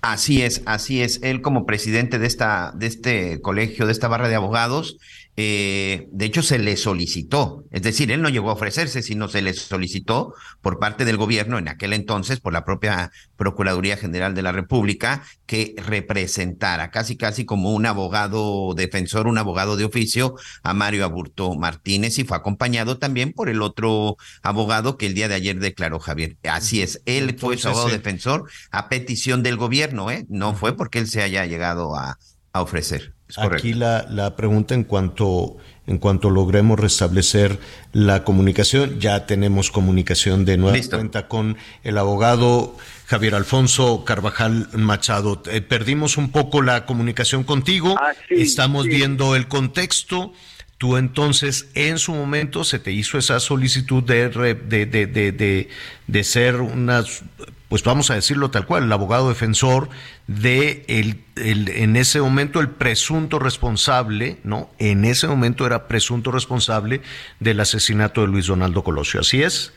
Así es, así es. Él como presidente de esta, de este colegio, de esta barra de abogados, eh, de hecho, se le solicitó, es decir, él no llegó a ofrecerse, sino se le solicitó por parte del gobierno en aquel entonces, por la propia Procuraduría General de la República, que representara casi casi como un abogado defensor, un abogado de oficio a Mario Aburto Martínez y fue acompañado también por el otro abogado que el día de ayer declaró Javier. Así es, él fue su abogado defensor a petición del gobierno, ¿eh? No fue porque él se haya llegado a ofrecer. Aquí la, la, pregunta en cuanto, en cuanto logremos restablecer la comunicación, ya tenemos comunicación de nueva cuenta con el abogado Javier Alfonso Carvajal Machado. Eh, perdimos un poco la comunicación contigo, ah, estamos viendo el contexto. Tú entonces en su momento se te hizo esa solicitud de, de, de, de, de ser unas pues vamos a decirlo tal cual, el abogado defensor de el, en ese momento el presunto responsable, ¿no? En ese momento era presunto responsable del asesinato de Luis Donaldo Colosio, ¿así es?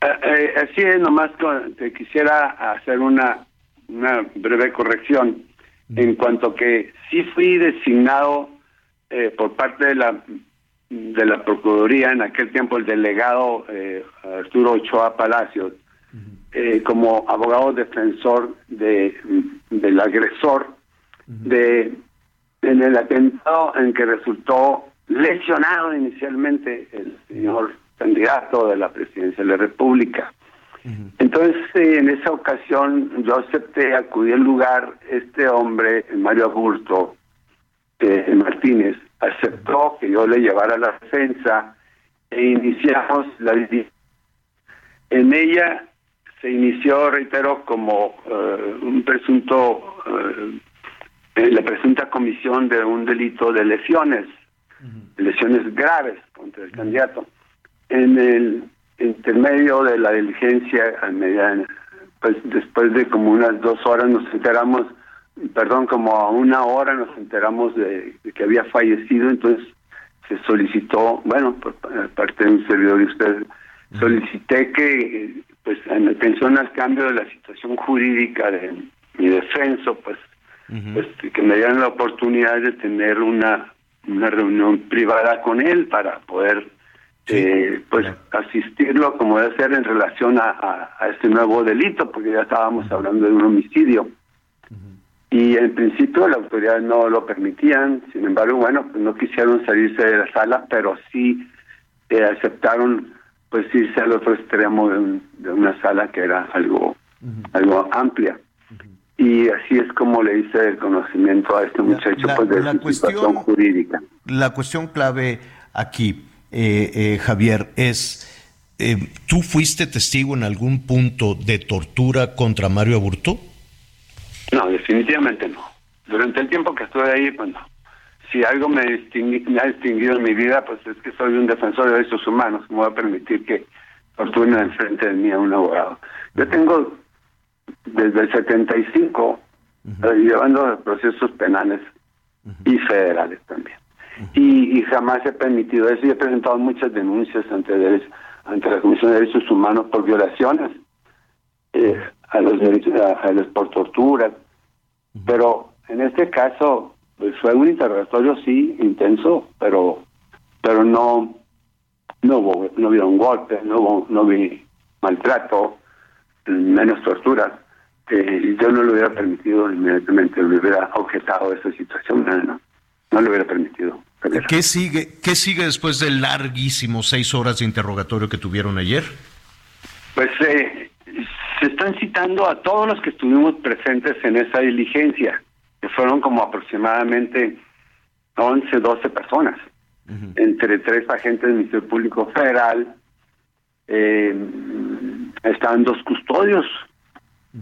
Eh, eh, así es, nomás te quisiera hacer una, una breve corrección en cuanto que sí fui designado eh, por parte de la de la Procuraduría, en aquel tiempo el delegado Arturo Ochoa Palacios, eh, como abogado defensor de, del agresor de en el atentado en que resultó lesionado inicialmente el señor candidato de la presidencia de la República. Entonces, eh, en esa ocasión, yo acepté acudir al lugar. Este hombre, Mario Aburto eh, Martínez, aceptó que yo le llevara la defensa e iniciamos la En ella se inició, reitero, como eh, un presunto, eh, la presunta comisión de un delito de lesiones, lesiones graves contra el candidato. En el intermedio de la diligencia, pues después de como unas dos horas nos enteramos, perdón, como a una hora nos enteramos de, que había fallecido, entonces se solicitó, bueno, por parte de un servidor de usted, solicité que pues en atención al cambio de la situación jurídica de mi defenso, pues, pues que me dieran la oportunidad de tener una, una reunión privada con él para poder eh, pues asistirlo como debe ser en relación a, a, este nuevo delito, porque ya estábamos hablando de un homicidio. y en principio la autoridad no lo permitían, sin embargo, bueno, pues no quisieron salirse de la sala, pero sí eh, aceptaron pues irse al otro extremo de, una sala que era algo algo amplia. Y así es como le hice el conocimiento a este muchacho pues, de la cuestión, jurídica. La cuestión clave aquí, eh, eh, Javier, es, ¿tú fuiste testigo en algún punto de tortura contra Mario Aburto? No, definitivamente no. Durante el tiempo que estuve ahí, pues no. Si algo me, me ha distinguido en mi vida, pues es que soy un defensor de derechos humanos. ¿Cómo voy a permitir que torturen enfrente de mí a un abogado? Yo tengo desde el 75 uh llevando procesos penales y federales también. y, jamás he permitido eso y he presentado muchas denuncias ante, ante la Comisión de Derechos Humanos por violaciones eh, a los derechos a, los por tortura pero en este caso pues fue un interrogatorio sí intenso pero pero no no hubo no hubo un golpe no hubo no vi maltrato menos tortura eh, yo no lo hubiera permitido inmediatamente le hubiera objetado esa situación no no, no lo hubiera permitido ¿Qué sigue, ¿Qué sigue después del larguísimo seis horas de interrogatorio que tuvieron ayer? Pues eh, se están citando a todos los que estuvimos presentes en esa diligencia, que fueron como aproximadamente 11, 12 personas, entre tres agentes del Ministerio Público Federal, eh, estaban dos custodios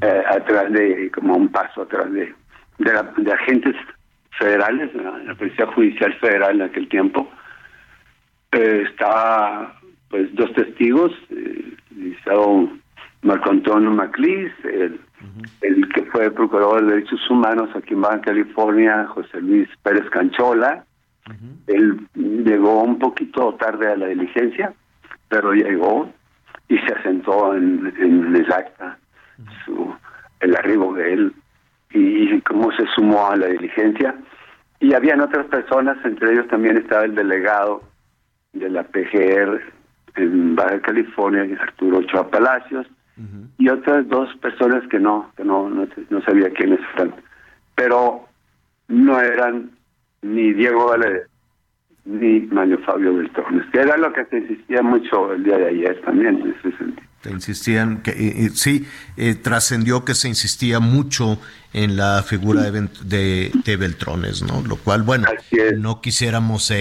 eh, atrás de, como un paso atrás de, de, agentes federales, la, Policía Judicial Federal en aquel tiempo. Eh, estaba pues dos testigos, eh, Marco Antonio Maclis, el, el que fue procurador de derechos humanos aquí en Baja California, José Luis Pérez Canchola. Él llegó un poquito tarde a la diligencia, pero llegó y se asentó en, el acta su, el arribo de él y cómo se sumó a la diligencia. Y habían otras personas, entre ellos también estaba el delegado de la PGR en Baja California, Arturo Ochoa Palacios, y otras dos personas que no, que no, no, sabía quiénes eran. Pero no eran ni Diego Valle ni Mario Fabio Beltrones, que era lo que se insistía mucho el día de ayer también en ese sentido. Te insistían, que eh, eh, sí, eh, trascendió que se insistía mucho en la figura de, de, Beltrones, ¿no? Lo cual, bueno, no quisiéramos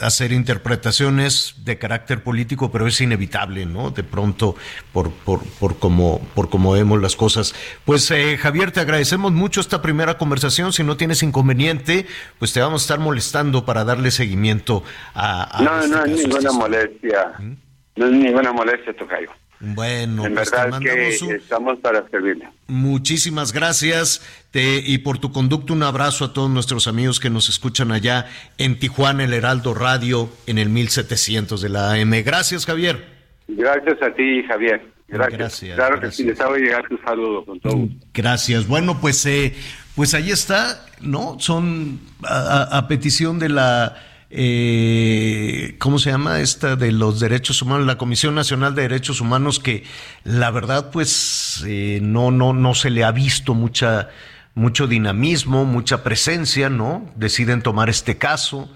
hacer interpretaciones de carácter político, pero es inevitable, ¿no? De pronto, por, por, por, como, por como vemos las cosas. Pues, Javier, te agradecemos mucho esta primera conversación. Si no tienes inconveniente, pues te vamos a estar molestando para darle seguimiento a... no, este no, ninguna molestia. ¿Mm? No es ninguna molestia, Tocayo. Bueno, en pues verdad que estamos para servirle. Muchísimas gracias te, y por tu conducto un abrazo a todos nuestros amigos que nos escuchan allá en Tijuana, el Heraldo Radio, en el 1700 de la AM. Gracias, Javier. Gracias a ti, Javier. Gracias. claro que sí, les hago llegar tu saludo con todo Gracias. Bueno, pues, eh, pues ahí está, ¿no? Son a petición de la eh, ¿cómo se llama? Esta de los derechos humanos, la Comisión Nacional de Derechos Humanos, que la verdad, pues, eh, no, no, no se le ha visto mucha, mucho dinamismo, mucha presencia, ¿no? Deciden tomar este caso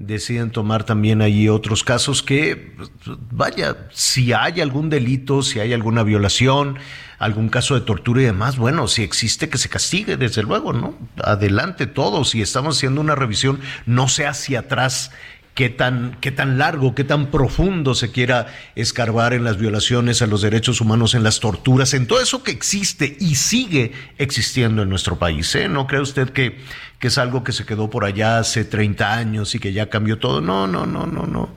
deciden tomar también allí otros casos que, vaya, si hay algún delito, si hay alguna violación, algún caso de tortura y demás, bueno, si existe que se castigue, desde luego, ¿no? Adelante todos, si estamos haciendo una revisión, no sea hacia atrás qué tan, qué tan largo, qué tan profundo se quiera escarbar en las violaciones a los derechos humanos, en las torturas, en todo eso que existe y sigue existiendo en nuestro país. ¿eh? ¿No cree usted que que es algo que se quedó por allá hace 30 años y que ya cambió todo. No, no, no, no, no.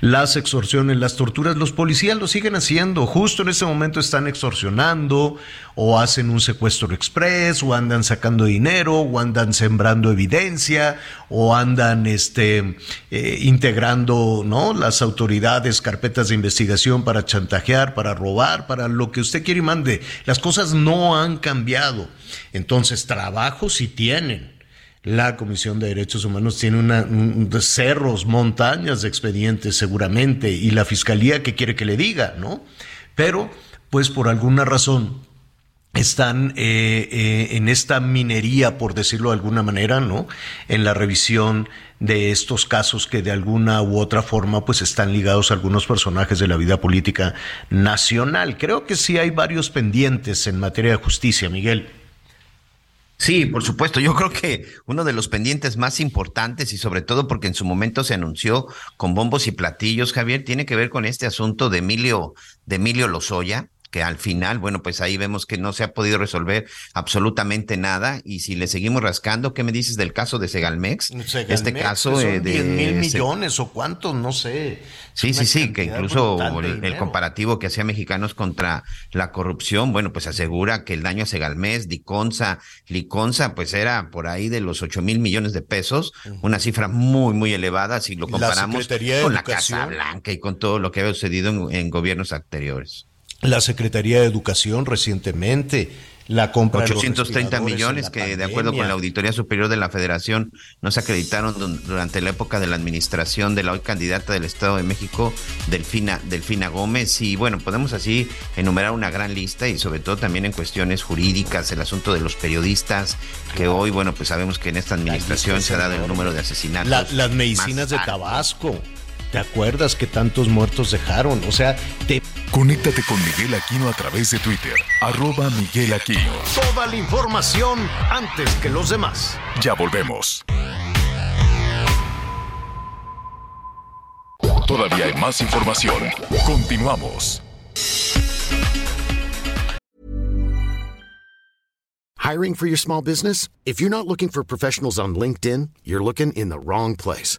Las extorsiones, las torturas, los policías lo siguen haciendo. Justo en ese momento están extorsionando o hacen un secuestro express o andan sacando dinero o andan sembrando evidencia o andan este, eh, integrando ¿no? las autoridades, carpetas de investigación para chantajear, para robar, para lo que usted quiere y mande. Las cosas no han cambiado. Entonces, trabajo sí tienen la Comisión de Derechos Humanos tiene una, cerros, montañas de expedientes seguramente, y la Fiscalía que quiere que le diga, ¿no? Pero, pues por alguna razón, están eh, eh, en esta minería, por decirlo de alguna manera, ¿no? En la revisión de estos casos que de alguna u otra forma pues están ligados a algunos personajes de la vida política nacional. Creo que sí hay varios pendientes en materia de justicia, Miguel. Sí, por supuesto. Yo creo que uno de los pendientes más importantes y sobre todo porque en su momento se anunció con bombos y platillos, Javier, tiene que ver con este asunto de Emilio, de Emilio Lozoya, que al final, bueno, pues ahí vemos que no se ha podido resolver absolutamente nada. Y si le seguimos rascando, ¿qué me dices del caso de Segalmex? este caso de 10 mil millones o cuántos, no sé. Sí, sí, sí, que incluso el, comparativo que hacía Mexicanos contra la corrupción, bueno, pues asegura que el daño a Segalmex, Diconsa, Liconza, pues era por ahí de los 8 mil millones de pesos, una cifra muy, muy elevada si lo comparamos con la Casa Blanca y con todo lo que había sucedido en gobiernos anteriores la Secretaría de Educación recientemente, la compra 830 millones que de acuerdo con la Auditoría Superior de la Federación no se acreditaron durante la época de la administración de la hoy candidata del Estado de México, Delfina, Delfina Gómez. Y bueno, podemos así enumerar una gran lista y sobre todo también en cuestiones jurídicas, el asunto de los periodistas, que hoy, bueno, pues sabemos que en esta administración se ha dado el número de asesinatos. las medicinas de Tabasco. ¿Te acuerdas que tantos muertos dejaron? O sea, te... Conéctate con Miguel Aquino a través de Twitter, arroba Miguel Aquino. Toda la información antes que los demás. Ya volvemos. Todavía hay más información. Continuamos. Hiring for your small business? If you're not looking for professionals on LinkedIn, you're looking in the wrong place.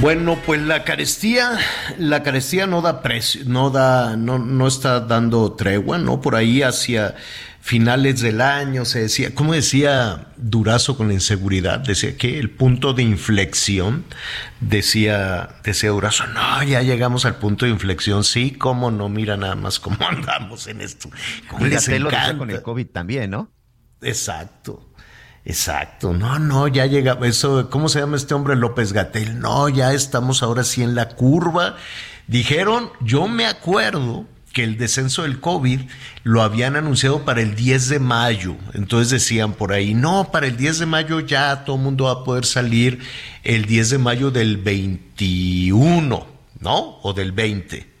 Bueno, pues la carestía, la carestía no da precio, no da, no, no está dando tregua, ¿no? Por ahí hacia finales del año se decía, ¿cómo decía Durazo con la inseguridad? Decía que el punto de inflexión, decía, decía Durazo, no, ya llegamos al punto de inflexión, sí, cómo no, mira nada más cómo andamos en esto. ¿Cómo les encanta? con el COVID también, ¿no? Exacto. Exacto, no, no, ya llega, eso, ¿cómo se llama este hombre López Gatel? No, ya estamos ahora sí en la curva. Dijeron, yo me acuerdo que el descenso del COVID lo habían anunciado para el 10 de mayo. Entonces decían por ahí, no, para el 10 de mayo ya todo el mundo va a poder salir el 10 de mayo del 21, ¿no? O del 20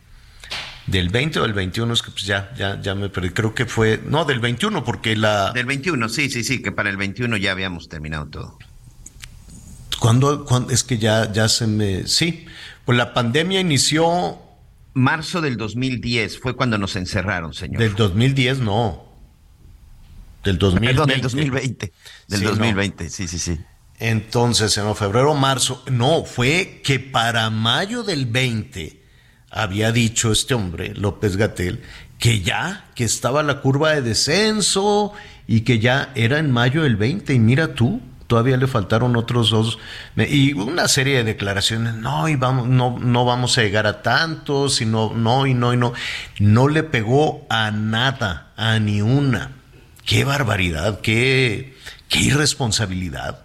del 20 o del 21, es que pues ya, ya, ya me perdí, creo que fue, no, del 21, porque la... Del 21, sí, sí, sí, que para el 21 ya habíamos terminado todo. ¿Cuándo, es que ya, ya se me... Sí, pues la pandemia inició... Marzo del 2010 fue cuando nos encerraron, señor. Del 2010 no. Del 2020. del 2020. Del 2020, sí, sí, sí. Entonces, en febrero, marzo, no, fue que para mayo del 20 había dicho este hombre, López Gatel, que ya, que estaba la curva de descenso y que ya era en mayo del 20 y mira tú, todavía le faltaron otros dos y una serie de declaraciones, no, y vamos, no, no vamos a llegar a tantos, y no, no, y no, y no, no le pegó a nada, a ni una. Qué barbaridad, qué, qué irresponsabilidad.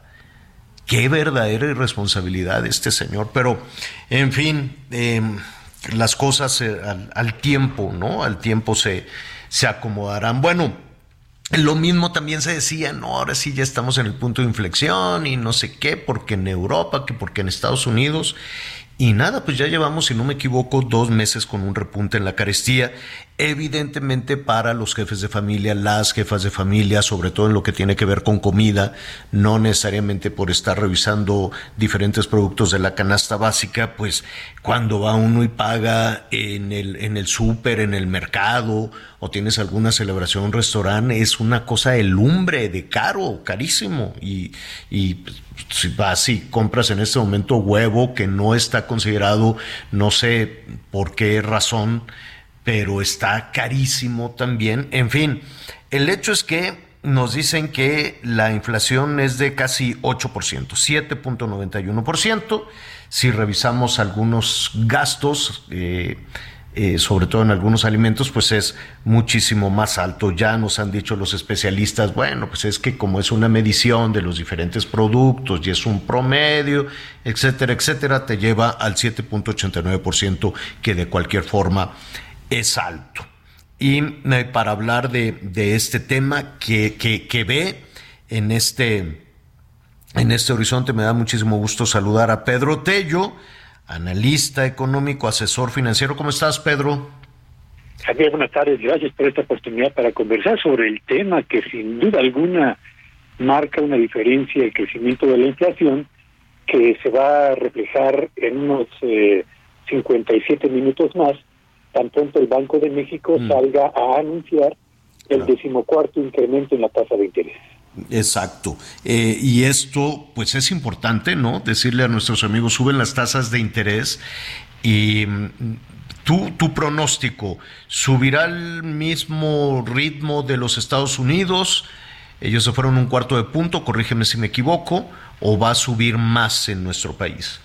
Qué verdadera irresponsabilidad este señor. Pero, en fin, eh, las cosas eh, al, tiempo, ¿no? Al tiempo se, se acomodarán. Bueno, lo mismo también se decía, no, ahora sí ya estamos en el punto de inflexión y no sé qué, porque en Europa, que porque en Estados Unidos. Y nada, pues ya llevamos, si no me equivoco, dos meses con un repunte en la carestía evidentemente para los jefes de familia, las jefas de familia, sobre todo en lo que tiene que ver con comida, no necesariamente por estar revisando diferentes productos de la canasta básica, pues cuando va uno y paga en el, en el súper, en el mercado, o tienes alguna celebración, restaurante, es una cosa de lumbre, de caro, carísimo. Y, y si vas y compras en este momento huevo que no está considerado, no sé por qué razón, pero está carísimo también. En fin, el hecho es que nos dicen que la inflación es de casi 8%, 7.91%. Si revisamos algunos gastos, eh, eh, sobre todo en algunos alimentos, pues es muchísimo más alto. Ya nos han dicho los especialistas, bueno, pues es que como es una medición de los diferentes productos y es un promedio, etcétera, etcétera, te lleva al 7.89%, que de cualquier forma es alto. Y eh, para hablar de, este tema que, ve en este, en este horizonte, me da muchísimo gusto saludar a Pedro Tello analista económico, asesor financiero. ¿Cómo estás, Pedro? Javier, buenas tardes. Gracias por esta oportunidad para conversar sobre el tema que sin duda alguna marca una diferencia el crecimiento de la inflación que se va a reflejar en unos 57 eh, minutos más, tan pronto el Banco de México mm. salga a anunciar el decimocuarto incremento en la tasa de interés. Exacto. Eh, y esto, pues es importante, ¿no? Decirle a nuestros amigos, suben las tasas de interés y mm, tu, tu pronóstico, ¿subirá el mismo ritmo de los Estados Unidos? Ellos se fueron un cuarto de punto, corrígeme si me equivoco, o va a subir más en nuestro país?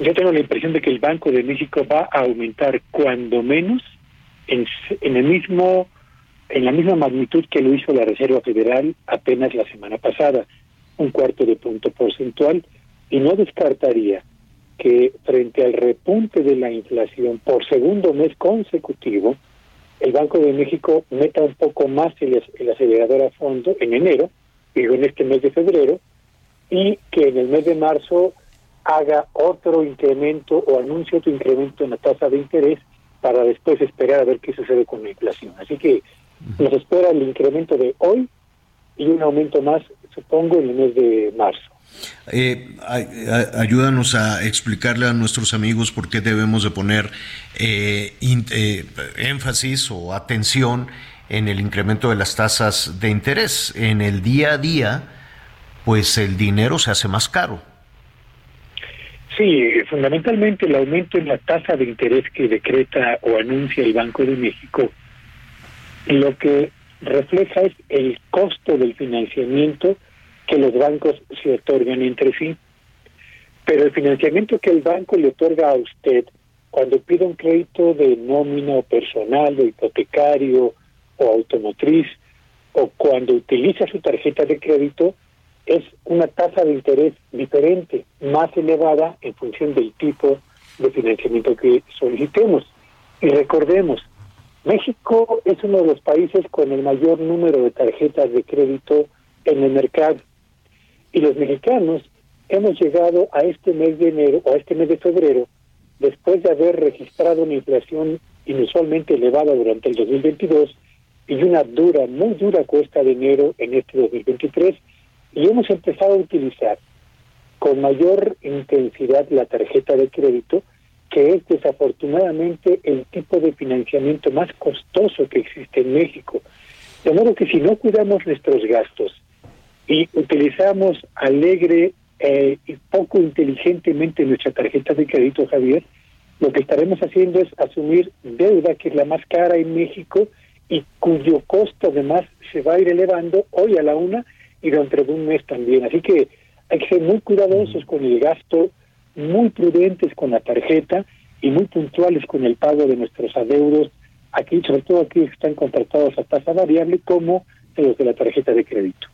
Yo tengo la impresión de que el Banco de México va a aumentar cuando menos en, en el mismo en la misma magnitud que lo hizo la Reserva Federal apenas la semana pasada, un cuarto de punto porcentual, y no descartaría que frente al repunte de la inflación por segundo mes consecutivo, el Banco de México meta un poco más el, acelerador a fondo en enero, digo en este mes de febrero, y que en el mes de marzo haga otro incremento o anuncie otro incremento en la tasa de interés para después esperar a ver qué sucede con la inflación. Así que nos espera el incremento de hoy y un aumento más, supongo, en el mes de marzo. Eh, ayúdanos a explicarle a nuestros amigos por qué debemos de poner eh, eh, énfasis o atención en el incremento de las tasas de interés. En el día a día, pues el dinero se hace más caro. Sí, fundamentalmente el aumento en la tasa de interés que decreta o anuncia el Banco de México lo que refleja es el costo del financiamiento que los bancos se otorgan entre sí. Pero el financiamiento que el banco le otorga a usted cuando pide un crédito de nómina personal o hipotecario o automotriz o cuando utiliza su tarjeta de crédito es una tasa de interés diferente, más elevada en función del tipo de financiamiento que solicitemos. Y recordemos, México es uno de los países con el mayor número de tarjetas de crédito en el mercado. Y los mexicanos hemos llegado a este mes de enero o a este mes de febrero después de haber registrado una inflación inusualmente elevada durante el 2022 y una dura, muy dura cuesta de enero en este 2023 y hemos empezado a utilizar con mayor intensidad la tarjeta de crédito que es desafortunadamente el tipo de financiamiento más costoso que existe en México. De modo que si no cuidamos nuestros gastos y utilizamos alegre eh, y poco inteligentemente nuestra tarjeta de crédito, Javier, lo que estaremos haciendo es asumir deuda que es la más cara en México y cuyo costo además se va a ir elevando hoy a la una y dentro de un mes también. Así que hay que ser muy cuidadosos con el gasto muy prudentes con la tarjeta y muy puntuales con el pago de nuestros adeudos, aquí, sobre todo aquí están contratados a tasa variable, como los de la tarjeta de crédito.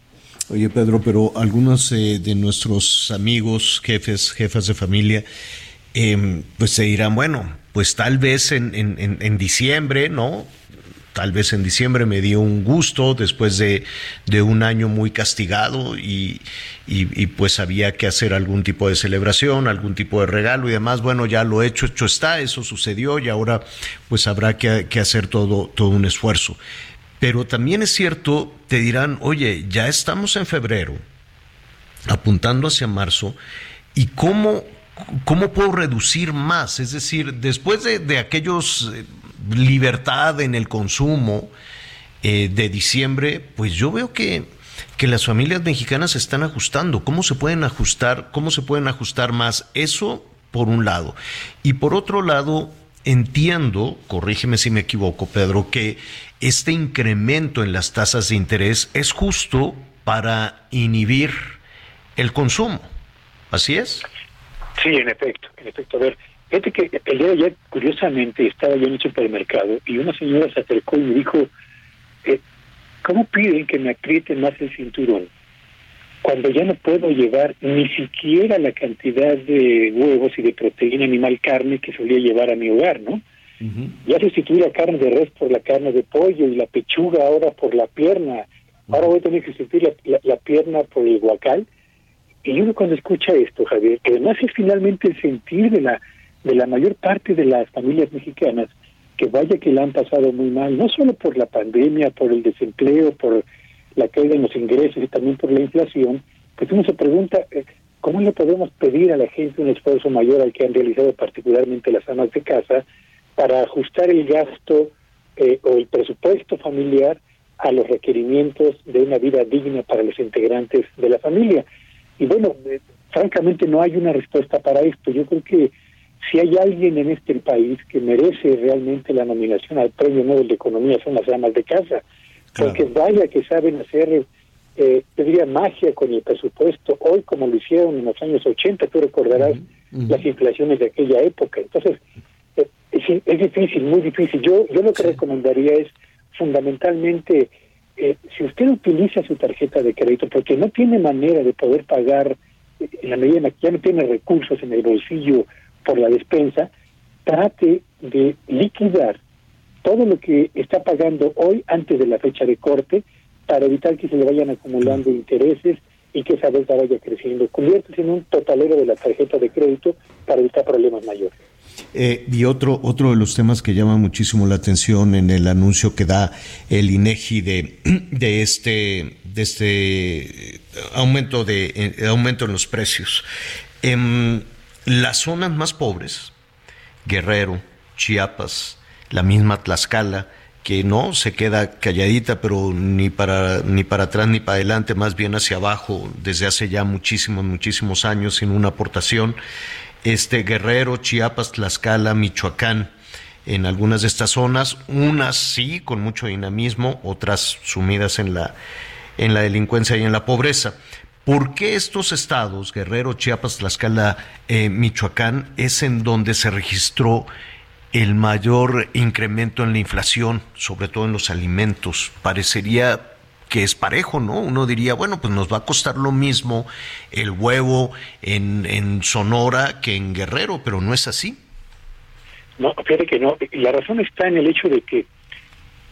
Oye, Pedro, pero algunos eh, de nuestros amigos, jefes, jefas de familia, eh, pues se dirán, bueno, pues tal vez en, en, en diciembre, ¿no? Tal vez en diciembre me dio un gusto después de, un año muy castigado y, pues había que hacer algún tipo de celebración, algún tipo de regalo y demás. Bueno, ya lo hecho, hecho está, eso sucedió y ahora pues habrá que, hacer todo, todo un esfuerzo. Pero también es cierto, te dirán, oye, ya estamos en febrero, apuntando hacia marzo, ¿y cómo, cómo puedo reducir más? Es decir, después de, de aquellos eh, libertad en el consumo eh, de diciembre, pues yo veo que, que las familias mexicanas se están ajustando. ¿Cómo se pueden ajustar? ¿Cómo se pueden ajustar más? Eso por un lado. Y por otro lado, entiendo, corrígeme si me equivoco, Pedro, que este incremento en las tasas de interés es justo para inhibir el consumo. ¿Así es? Sí, en efecto, en efecto. A ver, fíjate que el día de ayer, curiosamente, estaba yo en el supermercado y una señora se acercó y me dijo, eh, ¿cómo piden que me aprieten más el cinturón? Cuando ya no puedo llevar ni siquiera la cantidad de huevos y de proteína animal carne que solía llevar a mi hogar, ¿no? Ya sustituí la carne de res por la carne de pollo y la pechuga ahora por la pierna. Ahora voy a tener que sustituir la, pierna por el guacal. Y uno cuando escucha esto, Javier, que además es finalmente el sentir de la, de la mayor parte de las familias mexicanas, que vaya que la han pasado muy mal, no solo por la pandemia, por el desempleo, por la caída en los ingresos y también por la inflación, pues uno se pregunta, eh, ¿cómo le podemos pedir a la gente un esfuerzo mayor al que han realizado particularmente las amas de casa para ajustar el gasto eh, o el presupuesto familiar a los requerimientos de una vida digna para los integrantes de la familia. Y bueno, eh, francamente no hay una respuesta para esto. Yo creo que si hay alguien en este país que merece realmente la nominación al Premio Nobel de Economía son las amas de casa, porque vaya que saben hacer, eh, diría, magia con el presupuesto, hoy como lo hicieron en los años 80, tú recordarás las inflaciones de aquella época. Entonces, es, es difícil, muy difícil. Yo, yo lo que recomendaría es fundamentalmente, eh, si usted utiliza su tarjeta de crédito porque no tiene manera de poder pagar eh, en la medida en la que ya no tiene recursos en el bolsillo por la despensa, trate de liquidar todo lo que está pagando hoy antes de la fecha de corte para evitar que se le vayan acumulando intereses y que esa deuda vaya creciendo. Conviértese en un totalero de la tarjeta de crédito para evitar problemas mayores. Eh, y otro, otro de los temas que llama muchísimo la atención en el anuncio que da el INEGI de, de este, de este aumento, de, eh, aumento en los precios. En las zonas más pobres, Guerrero, Chiapas, la misma Tlaxcala, que no se queda calladita, pero ni para, ni para atrás ni para adelante, más bien hacia abajo, desde hace ya muchísimos, muchísimos años, sin una aportación este Guerrero, Chiapas, Tlaxcala, Michoacán, en algunas de estas zonas, unas sí con mucho dinamismo, otras sumidas en la, en la delincuencia y en la pobreza. ¿Por qué estos estados, Guerrero, Chiapas, Tlaxcala, eh, Michoacán, es en donde se registró el mayor incremento en la inflación, sobre todo en los alimentos? Parecería que es parejo, ¿no? Uno diría, bueno, pues nos va a costar lo mismo el huevo en, en Sonora que en Guerrero, pero no es así. No, fíjate que no. La razón está en el hecho de que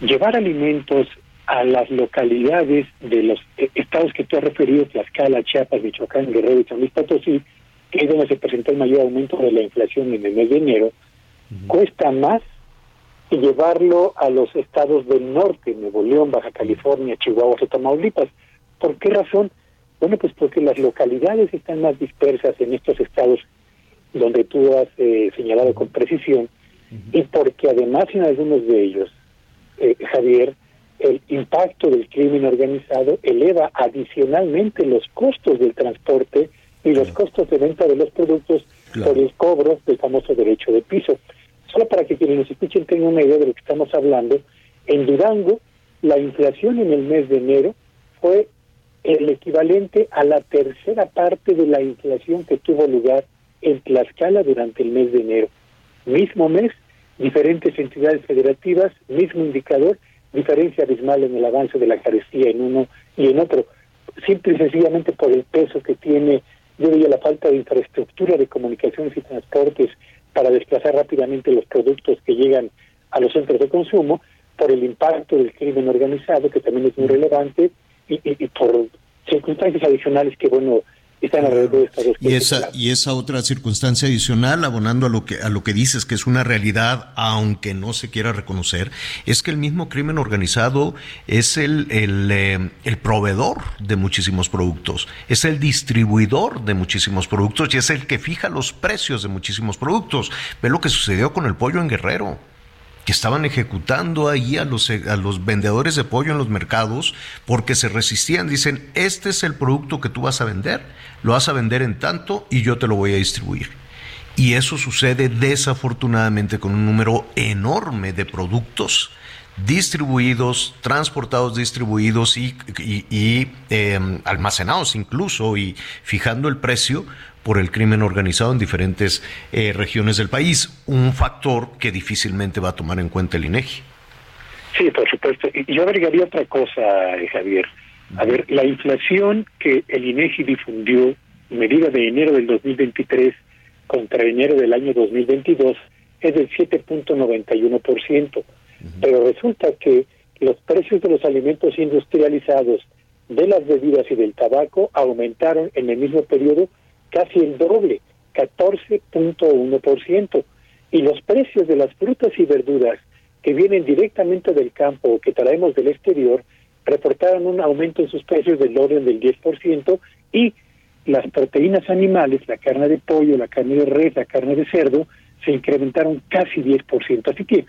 llevar alimentos a las localidades de los eh, estados que tú has referido, Tlaxcala, Chiapas, Michoacán, Guerrero y San Luis Potosí, que es donde se presentó el mayor aumento de la inflación en el mes de enero, cuesta más y llevarlo a los estados del norte, Nuevo León, Baja California, Chihuahua o Tamaulipas. ¿Por qué razón? Bueno, pues porque las localidades están más dispersas en estos estados donde tú has eh, señalado con precisión y porque además en algunos de ellos, eh, Javier, el impacto del crimen organizado eleva adicionalmente los costos del transporte y los costos de venta de los productos por el cobro del famoso derecho de piso. Solo para que quienes nos escuchen tengan una idea de lo que estamos hablando, en Durango la inflación en el mes de enero fue el equivalente a la tercera parte de la inflación que tuvo lugar en Tlaxcala durante el mes de enero. Mismo mes, diferentes entidades federativas, mismo indicador, diferencia abismal en el avance de la carestía en uno y en otro, simple y sencillamente por el peso que tiene, yo diría, la falta de infraestructura de comunicaciones y transportes para desplazar rápidamente los productos que llegan a los centros de consumo, por el impacto del crimen organizado, que también es muy relevante, y, por circunstancias adicionales que, bueno, están alrededor de estas dos y esa y esa otra circunstancia adicional abonando a lo que a lo que dices que es una realidad aunque no se quiera reconocer es que el mismo crimen organizado es el el, eh, el proveedor de muchísimos productos es el distribuidor de muchísimos productos y es el que fija los precios de muchísimos productos. Ve lo que sucedió con el pollo en Guerrero que estaban ejecutando ahí a los, a los vendedores de pollo en los mercados porque se resistían. Dicen, este es el producto que tú vas a vender, lo vas a vender en tanto y yo te lo voy a distribuir. Y eso sucede desafortunadamente con un número enorme de productos distribuidos, transportados, distribuidos y, em, almacenados incluso y fijando el precio por el crimen organizado en diferentes eh, regiones del país, un factor que difícilmente va a tomar en cuenta el INEGI. Sí, por supuesto. Y yo agregaría otra cosa, eh, Javier. A ver, la inflación que el INEGI difundió, medida de enero del 2023 contra enero del año 2022, es del 7.91%. Pero resulta que los precios de los alimentos industrializados, de las bebidas y del tabaco aumentaron en el mismo periodo casi el doble, 14.1%. Y los precios de las frutas y verduras que vienen directamente del campo o que traemos del exterior reportaron un aumento en sus precios del orden del 10% y las proteínas animales, la carne de pollo, la carne de res, la carne de cerdo, se incrementaron casi 10%. Así que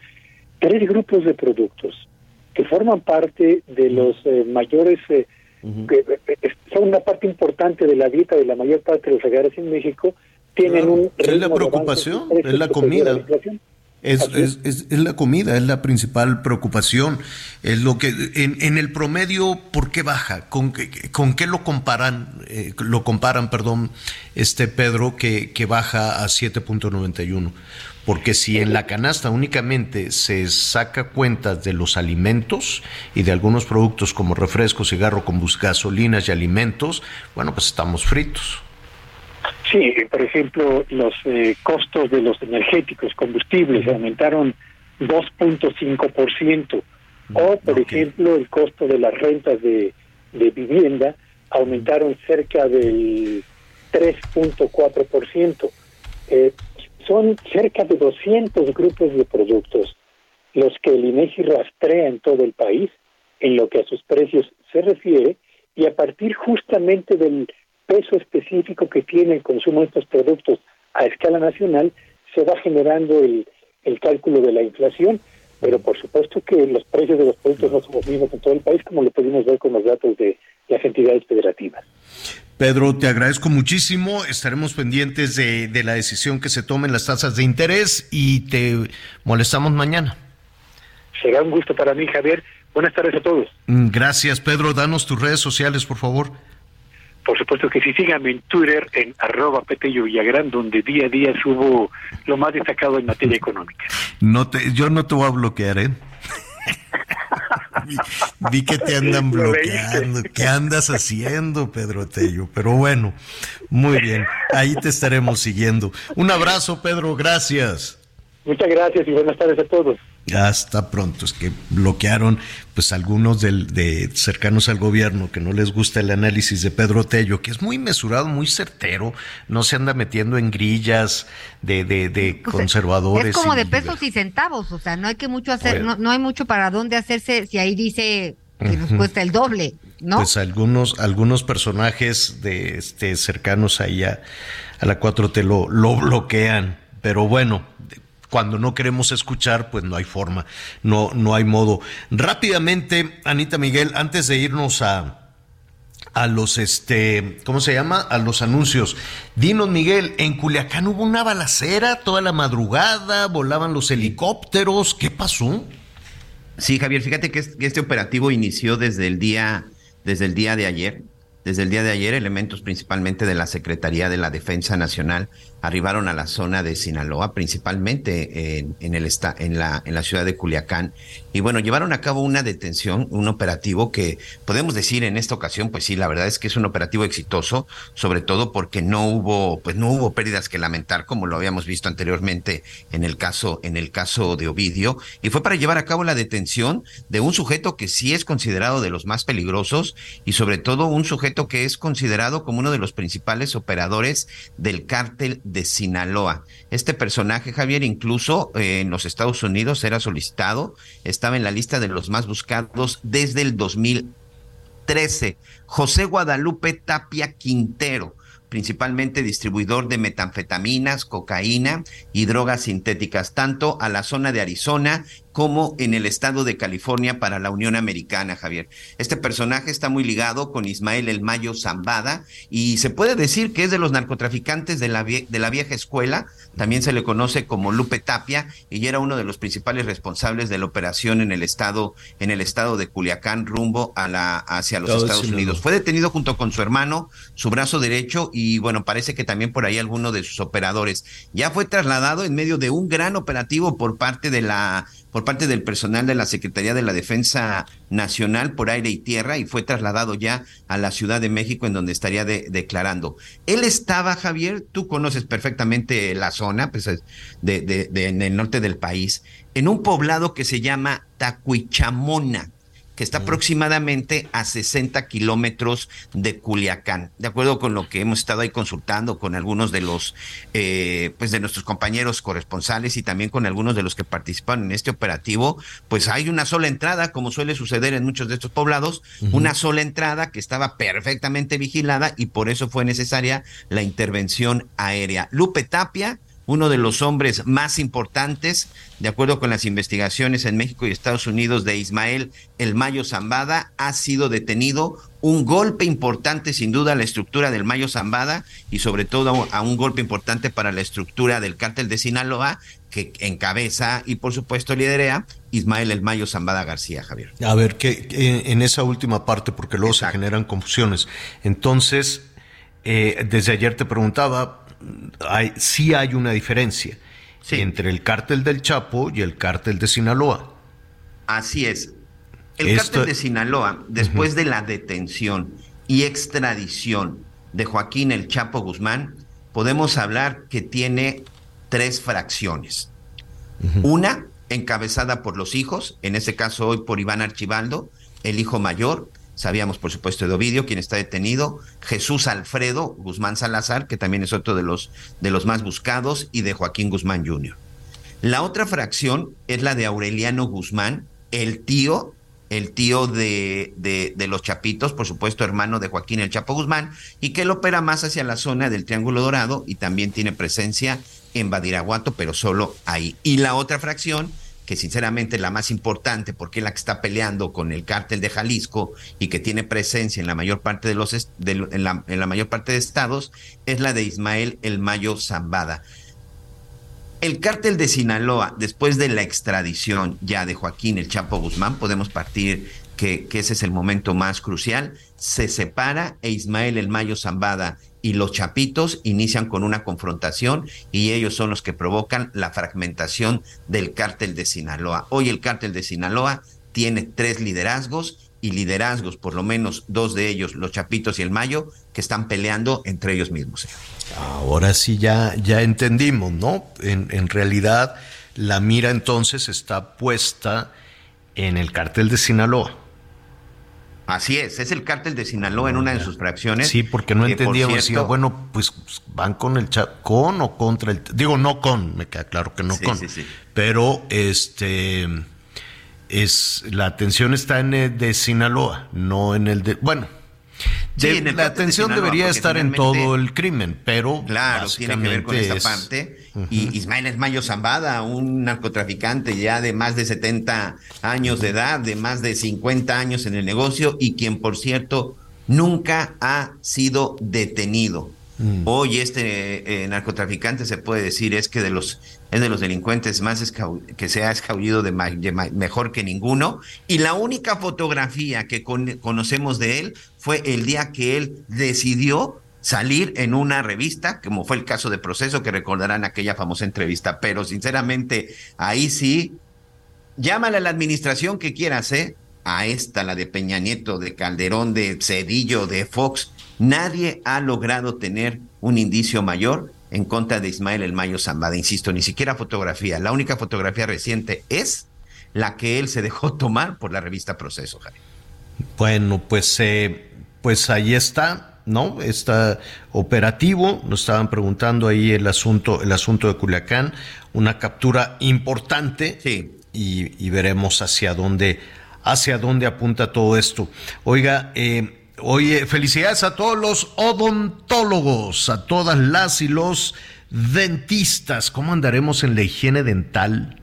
tres grupos de productos que forman parte de los eh, mayores, eh, que, eh, son una parte importante de la dieta de la mayor parte de los hogares en México, tienen un... Es la preocupación, es la comida. Es, es, es, la comida, es la principal preocupación. Es lo que en, en el promedio, ¿por qué baja? ¿Con, con qué lo comparan? lo comparan, perdón, este Pedro, que, que baja a 7.91. Porque si en la canasta únicamente se saca cuentas de los alimentos y de algunos productos como refresco, cigarro, gasolinas y alimentos, bueno, pues estamos fritos. Sí, por ejemplo, los eh, costos de los energéticos, combustibles, aumentaron 2.5%. O, por ejemplo, el costo de las rentas de, de vivienda aumentaron cerca del 3.4%. Eh, son cerca de 200 grupos de productos los que el INEGI rastrea en todo el país en lo que a sus precios se refiere y a partir justamente del peso específico que tiene el consumo de estos productos a escala nacional se va generando el, el cálculo de la inflación, pero por supuesto que los precios de los productos no son los mismos en todo el país como lo pudimos ver con los datos de las entidades federativas. Pedro, te agradezco muchísimo. Estaremos pendientes de, la decisión que se tomen las tasas de interés y te molestamos mañana. Será un gusto para mí, Javier. Buenas tardes a todos. Mm, gracias, Pedro. Danos tus redes sociales, por favor. Por supuesto que sí, síganme en Twitter, en arroba Petello Villagrán, donde día a día subo lo más destacado en materia económica. No te, yo no te voy a bloquear, ¿eh? vi, que te andan bloqueando. ¿Qué andas haciendo, Pedro Tello? Pero bueno, muy bien. Ahí te estaremos siguiendo. Un abrazo, Pedro. Gracias. Muchas gracias y buenas tardes a todos. Hasta pronto, es que bloquearon pues algunos del, de cercanos al gobierno que no les gusta el análisis de Pedro Tello, que es muy mesurado, muy certero, no se anda metiendo en grillas de, de, de pues, conservadores. Es como de pesos y centavos, o sea, no hay que mucho hacer, no, no hay mucho para dónde hacerse si ahí dice que nos cuesta el doble, ¿no? Pues algunos, algunos personajes de este cercanos ahí a, a la 4T lo, lo bloquean, pero bueno, cuando no queremos escuchar, pues no hay forma, no, no hay modo. Rápidamente, Anita Miguel, antes de irnos a, a los este, ¿cómo se llama? A los anuncios. Dinos, Miguel, en Culiacán hubo una balacera toda la madrugada, volaban los helicópteros, ¿qué pasó? Sí, Javier, fíjate que este operativo inició desde el día, desde el día de ayer. Desde el día de ayer, elementos principalmente de la Secretaría de la Defensa Nacional arribaron a la zona de Sinaloa, principalmente en, en, el en, la, en la ciudad de Culiacán. Y bueno, llevaron a cabo una detención, un operativo que podemos decir en esta ocasión, pues sí, la verdad es que es un operativo exitoso, sobre todo porque no hubo, pues no hubo pérdidas que lamentar, como lo habíamos visto anteriormente en el caso, en el caso de Ovidio. Y fue para llevar a cabo la detención de un sujeto que sí es considerado de los más peligrosos y sobre todo un sujeto que es considerado como uno de los principales operadores del cártel de Sinaloa. Este personaje, Javier, incluso eh, en los Estados Unidos era solicitado, estaba en la lista de los más buscados desde el 2013. José Guadalupe Tapia Quintero principalmente distribuidor de metanfetaminas, cocaína y drogas sintéticas, tanto a la zona de Arizona como en el estado de California para la Unión Americana, Javier. Este personaje está muy ligado con Ismael El Mayo Zambada y se puede decir que es de los narcotraficantes de la, de la vieja escuela, también se le conoce como Lupe Tapia y era uno de los principales responsables de la operación en el estado en el estado de Culiacán rumbo a la hacia los Estados Unidos. Fue detenido junto con su hermano, su brazo derecho y bueno, parece que también por ahí alguno de sus operadores. Ya fue trasladado en medio de un gran operativo por parte de la por parte del personal de la Secretaría de la Defensa Nacional por aire y tierra y fue trasladado ya a la Ciudad de México en donde estaría declarando. Él estaba, Javier, tú conoces perfectamente la zona, pues, de, de, en el norte del país, en un poblado que se llama Tacuichamona que está aproximadamente a 60 kilómetros de Culiacán. De acuerdo con lo que hemos estado ahí consultando con algunos de los, eh, pues de nuestros compañeros corresponsales y también con algunos de los que participan en este operativo, pues hay una sola entrada, como suele suceder en muchos de estos poblados, una sola entrada que estaba perfectamente vigilada y por eso fue necesaria la intervención aérea. Lupe Tapia, uno de los hombres más importantes, de acuerdo con las investigaciones en México y Estados Unidos de Ismael El Mayo Zambada, ha sido detenido. Un golpe importante, sin duda, a la estructura del Mayo Zambada y sobre todo a un golpe importante para la estructura del cártel de Sinaloa, que encabeza y por supuesto liderea Ismael El Mayo Zambada García, Javier. A ver, que en esa última parte, porque luego se generan confusiones. Entonces, eh, desde ayer te preguntaba, hay, sí hay una diferencia entre el cártel del Chapo y el cártel de Sinaloa. Así es. El cártel de Sinaloa, después de la detención y extradición de Joaquín el Chapo Guzmán, podemos hablar que tiene tres fracciones. Una encabezada por los hijos, en ese caso hoy por Iván Archibaldo, el hijo mayor, Sabíamos, por supuesto, de Ovidio, quien está detenido, Jesús Alfredo Guzmán Salazar, que también es otro de los, de los más buscados, y de Joaquín Guzmán Jr. La otra fracción es la de Aureliano Guzmán, el tío, el tío de, de, de, los Chapitos, por supuesto, hermano de Joaquín el Chapo Guzmán, y que él opera más hacia la zona del Triángulo Dorado y también tiene presencia en Badiraguato, pero solo ahí. Y la otra fracción que sinceramente la más importante, porque es la que está peleando con el cártel de Jalisco y que tiene presencia en la mayor parte de los en, la, en la mayor parte de estados, es la de Ismael El Mayo Zambada. El cártel de Sinaloa, después de la extradición ya de Joaquín El Chapo Guzmán, podemos partir que, que ese es el momento más crucial, se separa e Ismael El Mayo Zambada y los chapitos inician con una confrontación y ellos son los que provocan la fragmentación del cártel de Sinaloa. Hoy el cártel de Sinaloa tiene tres liderazgos y liderazgos, por lo menos dos de ellos, los Chapitos y el Mayo, que están peleando entre ellos mismos. Ahora sí ya, ya entendimos, ¿no? En, en realidad la mira entonces está puesta en el cártel de Sinaloa. Así es, es el cártel de Sinaloa en una de sus fracciones. Sí, porque no entendíamos, bueno, pues van con el con o contra el, digo no con, me queda claro que no con, pero este es la atención está en el de Sinaloa, no en el de, bueno, la atención debería estar en todo el crimen, pero claro, tiene que ver con esa parte. Y Ismael Esmayo Zambada, un narcotraficante ya de más de 70 años de edad, de más de 50 años en el negocio y quien, por cierto, nunca ha sido detenido. Mm. Hoy este eh, narcotraficante se puede decir es que de los es de los delincuentes más que se ha escabullido de, mejor que ninguno y la única fotografía que conocemos de él fue el día que él decidió salir en una revista, como fue el caso de Proceso, que recordarán aquella famosa entrevista, pero sinceramente ahí sí, llámale a la administración que quieras, ¿eh? A esta, la de Peña Nieto, de Calderón, de Cedillo, de Fox, Nadie ha logrado tener un indicio mayor en contra de Ismael El Mayo Zambada. Insisto, ni siquiera fotografía. La única fotografía reciente es la que él se dejó tomar por la revista Proceso, Javi. Bueno, pues, eh, pues ahí está, ¿no? Está operativo. Nos estaban preguntando ahí el asunto, el asunto de Culiacán, una captura importante. Sí. Y, y veremos hacia dónde, hacia dónde apunta todo esto. Oiga, eh, Oye, felicidades a todos los odontólogos, a todas las y los dentistas. ¿Cómo andaremos en la higiene dental?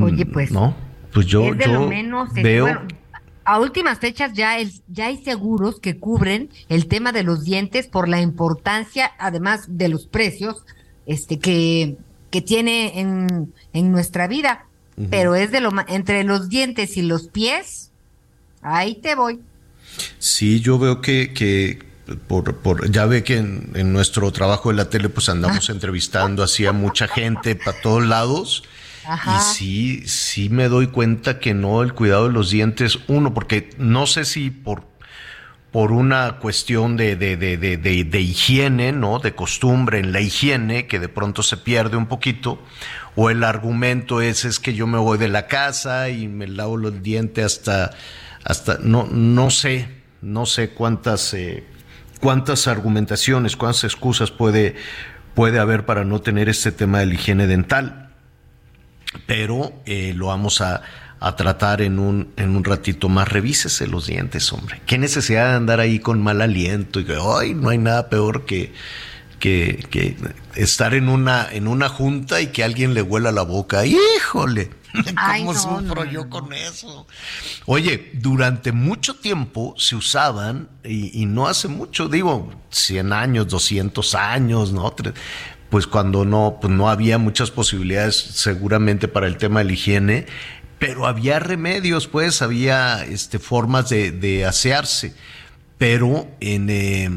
Oye, pues. No, pues yo, es de lo menos, veo. a últimas fechas ya, es, ya hay seguros que cubren el tema de los dientes por la importancia, además de los precios, este que, que tiene en, en nuestra vida. Pero es de lo entre los dientes y los pies, ahí te voy. Sí, yo veo que, que por, por, ya ve que en, nuestro trabajo de la tele pues andamos ah. entrevistando así a mucha gente para todos lados. Y sí, sí me doy cuenta que no, el cuidado de los dientes, uno, porque no sé si por, por una cuestión de, de, de, de, higiene, ¿no? De costumbre en la higiene, que de pronto se pierde un poquito, o el argumento es, es que yo me voy de la casa y me lavo los dientes hasta, hasta, no, no sé, no sé cuántas, eh, cuántas argumentaciones, cuántas excusas puede, puede haber para no tener este tema de la higiene dental. Pero eh, lo vamos a, tratar en un, en un ratito más. Revísese los dientes, hombre. Qué necesidad de andar ahí con mal aliento y que, ay, no hay nada peor que, que, que estar en una, en una junta y que alguien le huela la boca. ¡Híjole! ¿Cómo sufro yo con eso? Oye, durante mucho tiempo se usaban, y, no hace mucho, digo, 100 años, 200 años, ¿no? Pues cuando no, pues no había muchas posibilidades seguramente para el tema de la higiene, pero había remedios, pues había este, formas de, asearse. Pero en, eh,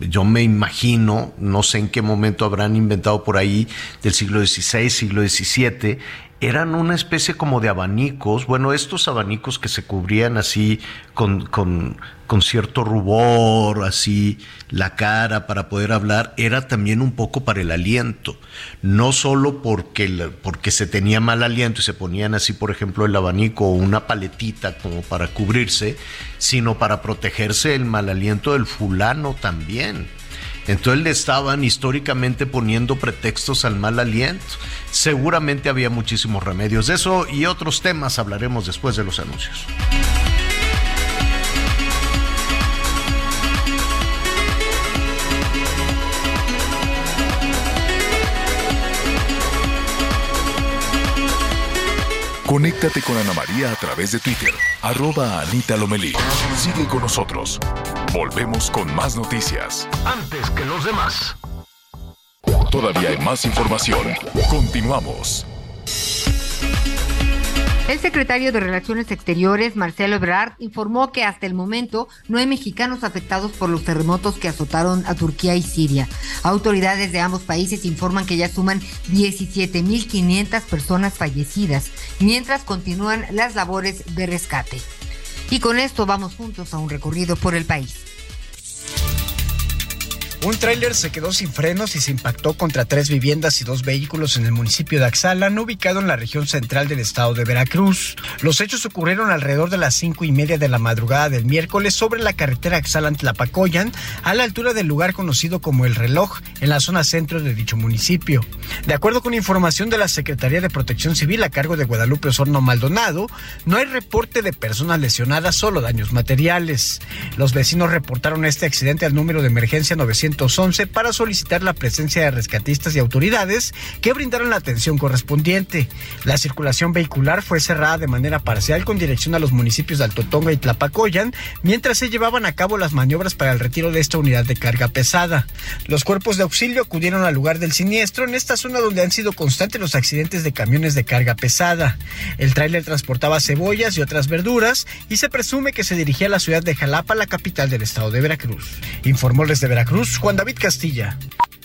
yo me imagino, no sé en qué momento habrán inventado por ahí del siglo XVI, siglo XVII, eran una especie como de abanicos, bueno, estos abanicos que se cubrían así con, con, con, cierto rubor, así la cara para poder hablar, era también un poco para el aliento, no solo porque, porque se tenía mal aliento y se ponían así, por ejemplo, el abanico o una paletita como para cubrirse, sino para protegerse el mal aliento del fulano también. Entonces le estaban históricamente poniendo pretextos al mal aliento. Seguramente había muchísimos remedios de eso y otros temas hablaremos después de los anuncios. Conéctate con Ana María a través de Twitter, arroba Anita Lomelí. Sigue con nosotros. Volvemos con más noticias. Antes que los demás. Todavía hay más información. Continuamos. El secretario de Relaciones Exteriores, Marcelo Ebrard, informó que hasta el momento no hay mexicanos afectados por los terremotos que azotaron a Turquía y Siria. Autoridades de ambos países informan que ya suman 17.500 personas fallecidas, mientras continúan las labores de rescate. Y con esto vamos juntos a un recorrido por el país. Un tráiler se quedó sin frenos y se impactó contra tres viviendas y dos vehículos en el municipio de Axalan, ubicado en la región central del estado de Veracruz. Los hechos ocurrieron alrededor de las cinco y media de la madrugada del miércoles sobre la carretera Axalan-Tlapacoyan, a la altura del lugar conocido como El Reloj, en la zona centro de dicho municipio. De acuerdo con información de la Secretaría de Protección Civil a cargo de Guadalupe Osorno Maldonado, no hay reporte de personas lesionadas, solo daños materiales. Los vecinos reportaron este accidente al número de emergencia 900 para solicitar la presencia de rescatistas y autoridades que brindaron la atención correspondiente. La circulación vehicular fue cerrada de manera parcial con dirección a los municipios de Altotonga y Tlapacoyan, mientras se llevaban a cabo las maniobras para el retiro de esta unidad de carga pesada. Los cuerpos de auxilio acudieron al lugar del siniestro en esta zona donde han sido constantes los accidentes de camiones de carga pesada. El tráiler transportaba cebollas y otras verduras y se presume que se dirigía a la ciudad de Jalapa, la capital del estado de Veracruz. Informó desde Veracruz Juan David Castilla.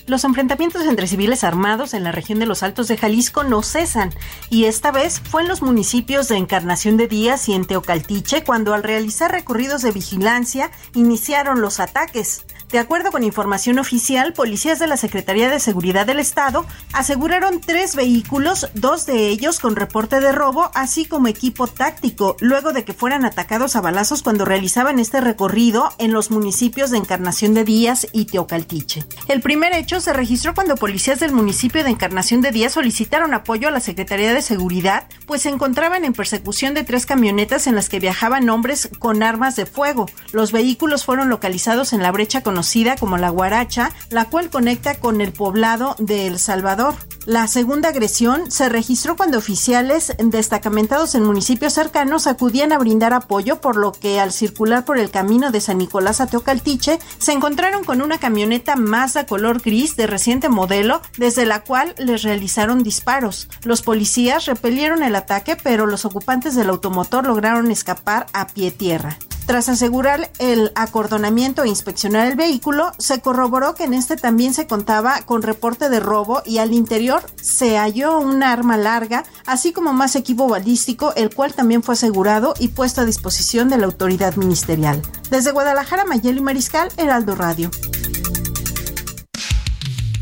Los enfrentamientos entre civiles armados en la región de los Altos de Jalisco no cesan, y esta vez fue en los municipios de Encarnación de Díaz y en Teocaltiche cuando al realizar recorridos de vigilancia iniciaron los ataques. De acuerdo con información oficial, policías de la Secretaría de Seguridad del Estado aseguraron tres vehículos, dos de ellos con reporte de robo, así como equipo táctico, luego de que fueran atacados a balazos cuando realizaban este recorrido en los municipios de Encarnación de Díaz y Teocaltiche. El primer hecho se registró cuando policías del municipio de Encarnación de Díaz solicitaron apoyo a la Secretaría de Seguridad, pues se encontraban en persecución de tres camionetas en las que viajaban hombres con armas de fuego. Los vehículos fueron localizados en la brecha con conocida como la Guaracha, la cual conecta con el poblado de El Salvador. La segunda agresión se registró cuando oficiales destacamentados en municipios cercanos acudían a brindar apoyo, por lo que al circular por el camino de San Nicolás a Teocaltiche se encontraron con una camioneta Mazda color gris de reciente modelo, desde la cual les realizaron disparos. Los policías repelieron el ataque, pero los ocupantes del automotor lograron escapar a pie tierra. Tras asegurar el acordonamiento e inspeccionar el vehículo, se corroboró que en este también se contaba con reporte de robo y al interior se halló un arma larga, así como más equipo balístico, el cual también fue asegurado y puesto a disposición de la autoridad ministerial. Desde Guadalajara, Mayeli Mariscal, Heraldo Radio.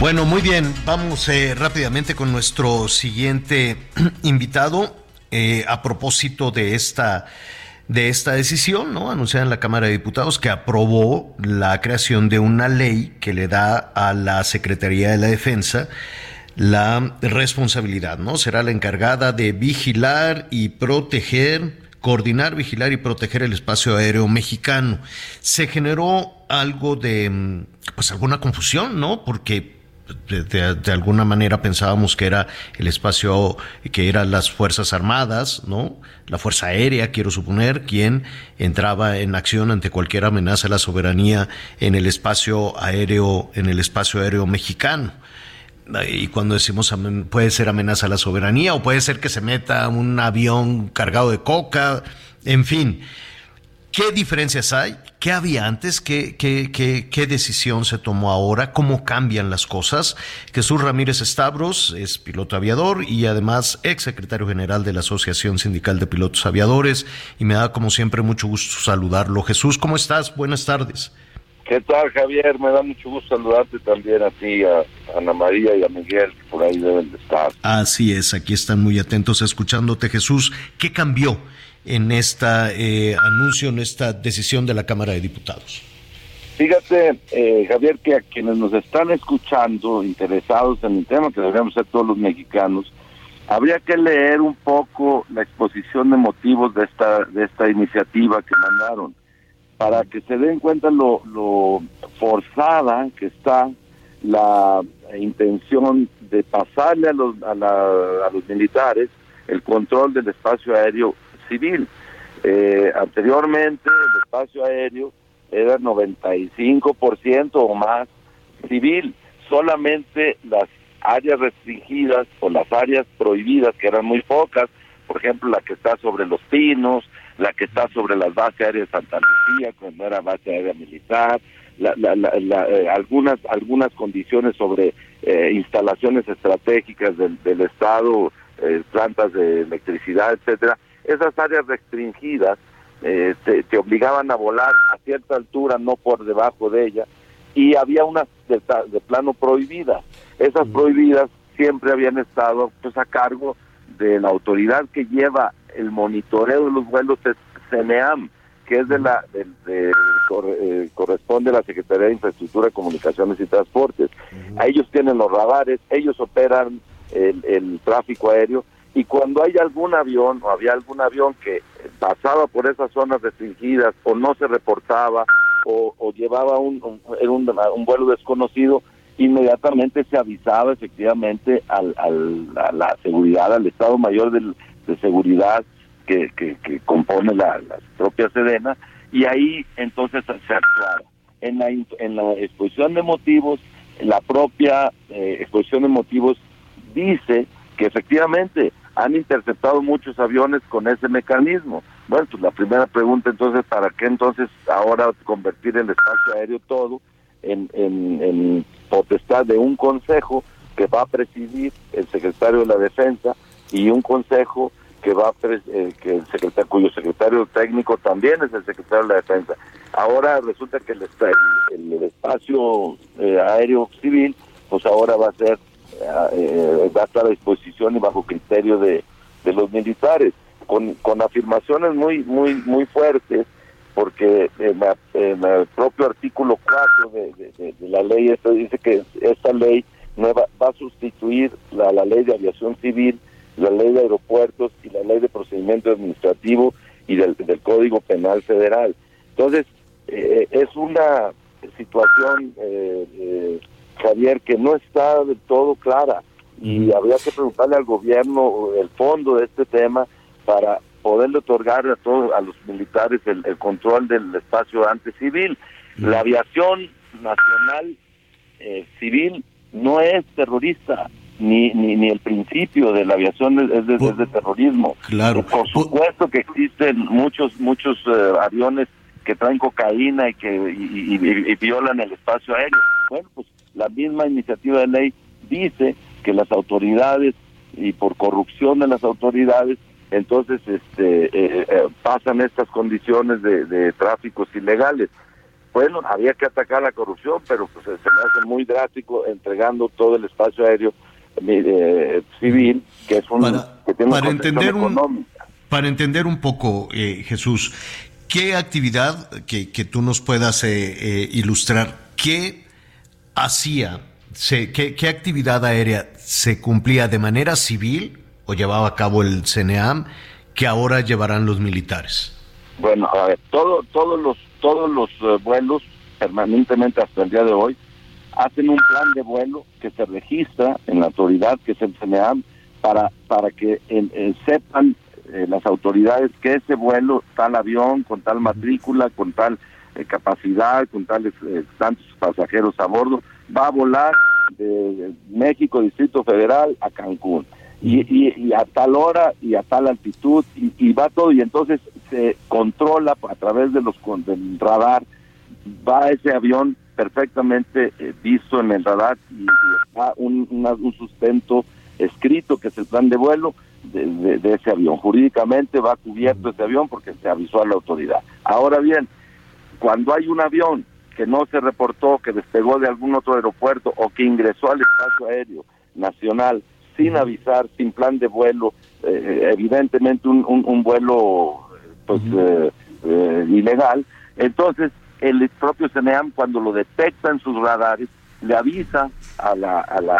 Bueno, muy bien, vamos eh, rápidamente con nuestro siguiente invitado eh, a propósito de esta de esta decisión, ¿no? Anunciada en la Cámara de Diputados que aprobó la creación de una ley que le da a la Secretaría de la Defensa la responsabilidad, ¿no? Será la encargada de vigilar y proteger coordinar, vigilar y proteger el espacio aéreo mexicano. Se generó algo de, pues alguna confusión, ¿no? Porque de, alguna manera pensábamos que era el espacio, que eran las Fuerzas Armadas, ¿no? La Fuerza Aérea, quiero suponer, quien entraba en acción ante cualquier amenaza a la soberanía en el espacio aéreo, en el espacio aéreo mexicano. Y cuando decimos puede ser amenaza a la soberanía o puede ser que se meta un avión cargado de coca, en fin. ¿Qué diferencias hay? ¿Qué había antes? ¿Qué, qué, qué, decisión se tomó ahora? ¿Cómo cambian las cosas? Jesús Ramírez Estabros es piloto aviador y además ex secretario general de la Asociación Sindical de Pilotos Aviadores y me da como siempre mucho gusto saludarlo. Jesús, ¿cómo estás? Buenas tardes. ¿Qué tal, Javier? Me da mucho gusto saludarte también a ti, a Ana María y a Miguel, que por ahí deben de estar. Así es, aquí están muy atentos escuchándote, Jesús. ¿Qué cambió en este anuncio, en esta decisión de la Cámara de Diputados? Fíjate, eh, Javier, que a quienes nos están escuchando, interesados en el tema, que deberíamos ser todos los mexicanos, habría que leer un poco la exposición de motivos de esta, de esta iniciativa que mandaron, para que se den cuenta lo, forzada que está la intención de pasarle a los, a, a los militares el control del espacio aéreo civil. Eh, anteriormente el espacio aéreo era 95% o más civil. Solamente las áreas restringidas o las áreas prohibidas, que eran muy pocas, por ejemplo la que está sobre los pinos, la que está sobre las bases aéreas de Santa Lucía, cuando era base aérea militar, eh, algunas algunas condiciones sobre eh, instalaciones estratégicas del, del Estado, plantas de electricidad, etcétera, esas áreas restringidas eh, te, obligaban a volar a cierta altura, no por debajo de ella, y había unas de, plano prohibidas. Esas prohibidas siempre habían estado pues a cargo de la autoridad que lleva el monitoreo de los vuelos es CENEAM, que es de la de, eh, corresponde a la Secretaría de Infraestructura, Comunicaciones y Transportes. A ellos tienen los radares, ellos operan el tráfico aéreo y cuando hay algún avión o había algún avión que pasaba por esas zonas restringidas o no se reportaba o, llevaba un, un, vuelo desconocido, inmediatamente se avisaba efectivamente al, a la seguridad, al Estado Mayor de Seguridad que, que, compone la, propia Sedena, y ahí entonces se actuaba. En la, en la exposición de motivos, la propia eh, exposición de motivos dice que efectivamente han interceptado muchos aviones con ese mecanismo. Bueno, pues la primera pregunta entonces, ¿para qué entonces ahora convertir el espacio aéreo todo en, en, potestad de un consejo que va a presidir el secretario de la Defensa y un consejo que va a eh, que el secretario, cuyo secretario técnico también es el secretario de la Defensa? ahora resulta que el, el, espacio eh, aéreo civil, pues ahora va a ser, eh, va a estar a disposición y bajo criterio de, de los militares, con, con afirmaciones muy, muy, muy fuertes, porque en, el propio artículo 4 de, la ley esto dice que esta ley nueva va a sustituir la, la ley de aviación civil, la ley de aeropuertos y la ley de procedimiento administrativo y del, Código Penal Federal. Entonces, eh, es una situación, eh, eh, Javier, que no está del todo clara y habría que preguntarle al gobierno el fondo de este tema para poderle otorgar a todos a los militares el, control del espacio antes civil. La aviación nacional civil no es terrorista, ni, ni, ni el principio de la aviación es de, de terrorismo. Claro. Por supuesto que existen muchos muchos aviones que traen cocaína y que y, violan el espacio aéreo. Bueno, pues la misma iniciativa de ley dice que las autoridades y por corrupción de las autoridades entonces este eh, eh, pasan estas condiciones de, tráficos ilegales. Bueno, había que atacar la corrupción, pero pues se me hace muy drástico entregando todo el espacio aéreo eh, civil, que es un que tiene para entender un, para entender un poco, Jesús, ¿Qué actividad que, tú nos puedas eh, eh, ilustrar, qué hacía, qué, actividad aérea se cumplía de manera civil o llevaba a cabo el CNEAM que ahora llevarán los militares? Bueno, a ver, todo, todos los, todos los eh, vuelos permanentemente hasta el día de hoy hacen un plan de vuelo que se registra en la autoridad que es el CNEAM para, para que sepan eh, las autoridades que ese vuelo, tal avión, con tal matrícula, con tal eh, capacidad, con tales eh, tantos pasajeros a bordo, va a volar de México, Distrito Federal, a Cancún. Y, a tal hora y a tal altitud y, va todo y entonces se controla a través de los del radar va ese avión perfectamente visto en el radar y, da un, un sustento escrito que es el plan de vuelo de, ese avión. Jurídicamente va cubierto ese avión porque se avisó a la autoridad. Ahora bien, cuando hay un avión que no se reportó, que despegó de algún otro aeropuerto o que ingresó al espacio aéreo nacional sin avisar, sin plan de vuelo, eh, evidentemente un, un, vuelo pues eh, eh, ilegal, entonces el propio CNEAM cuando lo detecta en sus radares le avisa a la, a la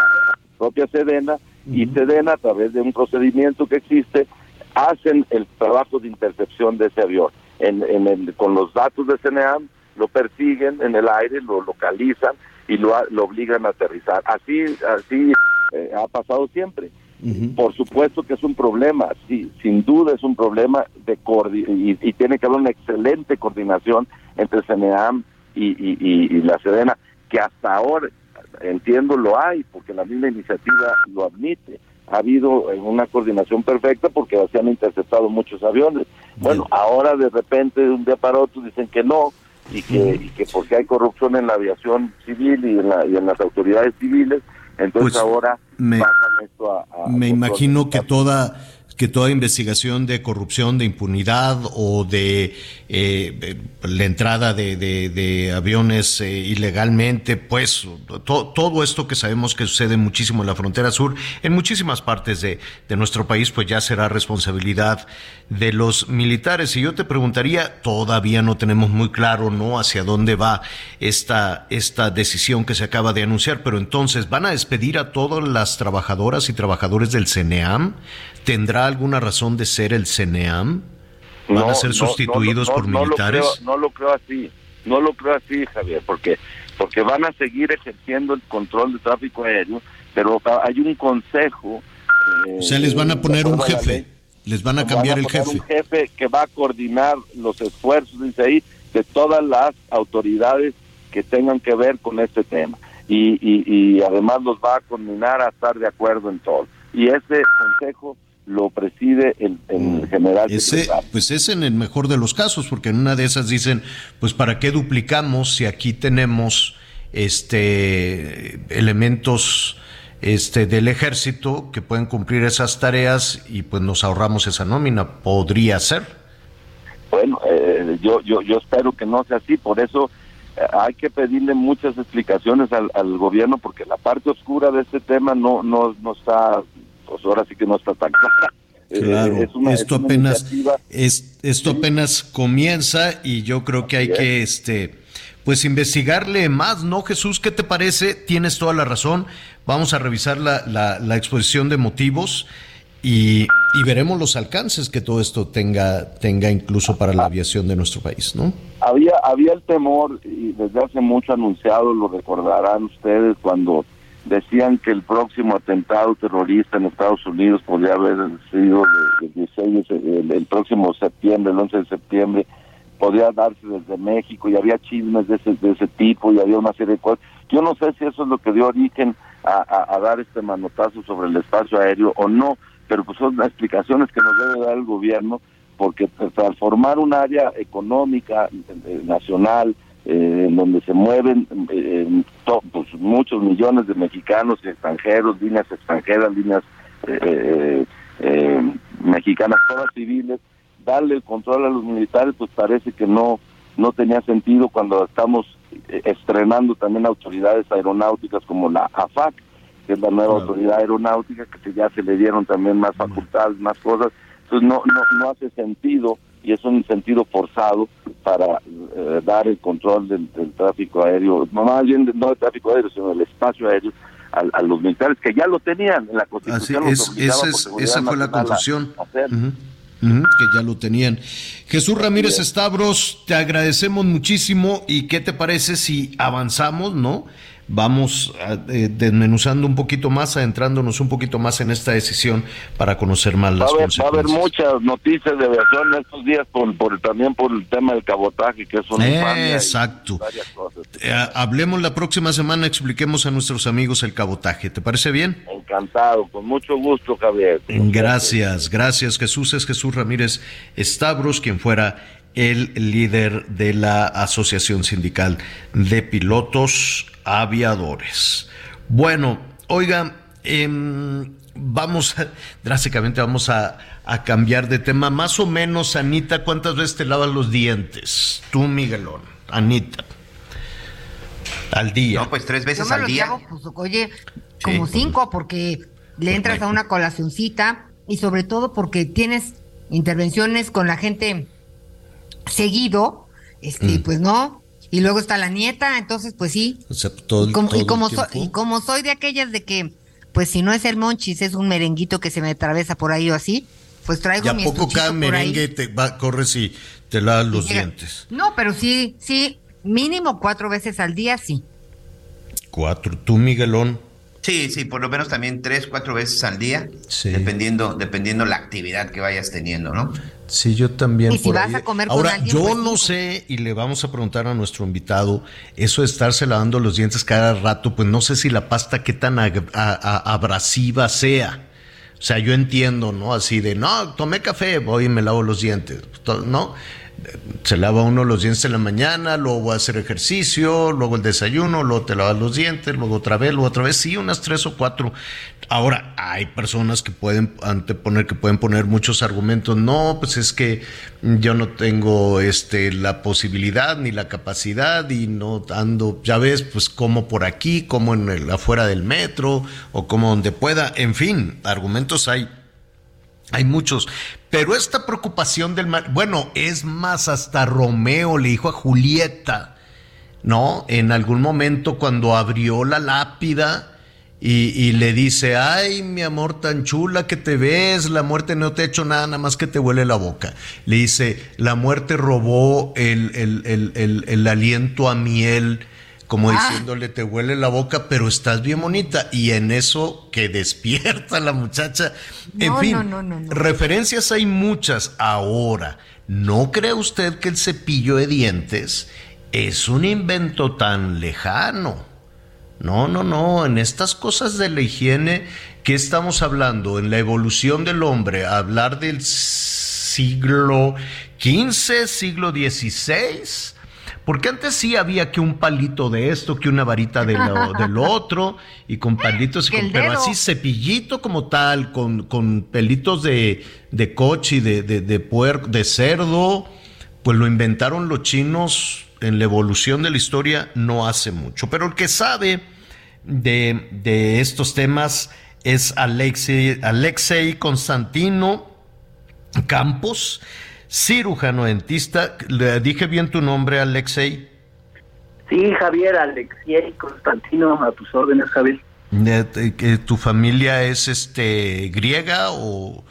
propia Sedena y Sedena, a través de un procedimiento que existe, hacen el trabajo de intercepción de ese avión. En, en con los datos de CNEAM, lo persiguen en el aire, lo localizan y lo, lo obligan a aterrizar. Así, así eh, ha pasado siempre. Por supuesto que es un problema, sí, sin duda es un problema de y, y, tiene que haber una excelente coordinación entre CNEAM y, y, y la Sedena, que hasta ahora entiendo lo hay, porque la misma iniciativa lo admite. Ha habido una coordinación perfecta porque se han interceptado muchos aviones. Bueno, ahora de repente, de un día para otro, dicen que no, y que, y que porque hay corrupción en la aviación civil y en, la, y en las autoridades civiles, entonces pues ahora me, esto a, me imagino que toda que toda investigación de corrupción, de impunidad o de eh, la entrada de, aviones eh, ilegalmente, pues todo esto que sabemos que sucede muchísimo en la frontera sur, en muchísimas partes de, nuestro país, pues ya será responsabilidad de los militares. Y yo te preguntaría, todavía no tenemos muy claro, ¿no?, hacia dónde va esta, esta decisión que se acaba de anunciar, pero entonces, ¿van a despedir a todas las trabajadoras y trabajadores del CNEAM? ¿Tendrá alguna razón de ser el CNEAM? ¿Van a ser sustituidos por militares? no lo creo así, no lo creo así, Javier, porque porque van a seguir ejerciendo el control de tráfico aéreo, pero hay un consejo. o sea, les van a poner un jefe, les van a cambiar el jefe. Un jefe que va a coordinar los esfuerzos, dice ahí, de todas las autoridades que tengan que ver con este tema. Y, y, y además los va a coordinar a estar de acuerdo en todo. Y ese consejo lo preside el, mm. general. Ese, pues es en el mejor de los casos, porque en una de esas dicen, pues para qué duplicamos si aquí tenemos este elementos este del ejército que pueden cumplir esas tareas y pues nos ahorramos esa nómina. Podría ser. Bueno, eh, Eh, yo, yo, yo espero que no sea así, por eso eh, hay que pedirle muchas explicaciones al, al, gobierno porque la parte oscura de este tema no, no, no está, pues ahora sí que no está tan clara. Eh, claro, esto apenas es, esto apenas comienza y yo creo que hay que este pues investigarle más, ¿no, Jesús? ¿Qué te parece? Tienes toda la razón. Vamos a revisar la, la, la exposición de motivos y, veremos los alcances que todo esto tenga, tenga incluso para la aviación de nuestro país, ¿no? Había, había el temor, y desde hace mucho anunciado, lo recordarán ustedes, cuando decían que el próximo atentado terrorista en Estados Unidos podría haber sido el, 16, el, próximo septiembre, el 11 de septiembre, podría darse desde México, y había chismes de ese, de ese tipo, y había una serie de cosas. Yo no sé si eso es lo que dio origen a, dar este manotazo sobre el espacio aéreo o no, pero pues son explicaciones que nos debe dar el gobierno, porque transformar un área económica eh, nacional, eh, en donde se mueven eh, pues, muchos millones de mexicanos y extranjeros, líneas extranjeras, líneas mexicanas, todas civiles, darle el control a los militares, pues parece que no no tenía sentido cuando estamos estrenando también autoridades aeronáuticas como la AFAC, que es la nueva autoridad aeronáutica, que ya se le dieron también más facultades, más cosas. Entonces no, no, no hace sentido y es un sentido forzado para eh, dar el control del, tráfico aéreo, no más bien no del tráfico aéreo, sino del espacio aéreo a, los militares que ya lo tenían en la Constitución. Así es, esa fue la conclusión. que ya lo tenían. Jesús Ramírez Estabros, te agradecemos muchísimo y qué te parece si avanzamos, ¿no? Vamos eh, desmenuzando un poquito más, adentrándonos un poquito más en esta decisión para conocer más las consecuencias. Va a haber muchas noticias de aviación estos días por, también por el tema del cabotaje, que es una Exacto. Eh, hablemos la próxima semana, expliquemos a nuestros amigos el cabotaje. ¿Te parece bien? Encantado, con mucho gusto, Javier. Gracias, gracias Jesús. Es Jesús Ramírez Stavros, quien fuera el líder de la Asociación Sindical de Pilotos Aviadores. Bueno, oiga, em, vamos, drásticamente vamos a, cambiar de tema. Más o menos, Anita, ¿cuántas veces te lavas los dientes? Tú, Miguelón, Anita. Al día. No, pues tres veces al día. pues, oye, como cinco, porque le entras a una colacioncita y sobre todo porque tienes intervenciones con la gente seguido, este, mm. pues no. Y luego está la nieta, entonces pues sí. y como, soy, de aquellas de que, pues si no es el monchis, es un merenguito que se me atravesa por ahí o así, pues traigo mi poco cada merengue te va, corres y te lavas los dientes? No, pero sí, sí, mínimo cuatro veces al día, sí. Cuatro. ¿Tú, Miguelón? Sí, sí, por lo menos también tres, cuatro veces al día, dependiendo, dependiendo la actividad que vayas teniendo, ¿no? Sí, yo también. Y si vas a comer Ahora, con alguien, yo pues no sé, y le vamos a preguntar a nuestro invitado, eso de estarse lavando los dientes cada rato, pues no sé si la pasta qué tan abrasiva sea. O sea, yo entiendo, ¿no? Así de, no, tomé café, voy y me lavo los dientes, ¿no? Se lava uno los dientes en la mañana, luego a hacer ejercicio, luego el desayuno, luego te lavas los dientes, luego otra vez, luego otra vez, sí, unas tres o cuatro. Ahora, hay personas que pueden anteponer, que pueden poner muchos argumentos, no, pues es que yo no tengo este la posibilidad ni la capacidad y no ando, ya ves, pues como por aquí, como en el afuera del metro o como donde pueda, en fin, argumentos hay hay muchos. Pero esta preocupación del bueno, es más, hasta Romeo le dijo a Julieta, ¿no? En algún momento cuando abrió la lápida y, le dice, ay, mi amor tan chula que te ves, la muerte no te ha hecho nada, nada más que te huele la boca. Le dice, la muerte robó el, el aliento a miel como ah. diciéndole te huele la boca, pero estás bien bonita. Y en eso que despierta la muchacha. En fin, referencias hay muchas. Ahora, ¿no cree usted que el cepillo de dientes es un invento tan lejano? No, no, no. En estas cosas de la higiene, ¿qué estamos hablando? En la evolución del hombre, hablar del siglo XV, siglo XVI porque antes sí había que un palito de esto, que una varita de lo, del otro, y con palitos, pero así cepillito como tal, con, con pelitos de, de coche, de, de, de, puerco, de cerdo, pues lo inventaron los chinos en la evolución de la historia no hace mucho. Pero el que sabe de, de estos temas es Alexei, Alexei Constantino Campos, cirujano dentista. ¿Le dije bien tu nombre, Alexei? Sí, Javier, Alexei Constantino, a tus órdenes, Javier. ¿Tu familia es este griega o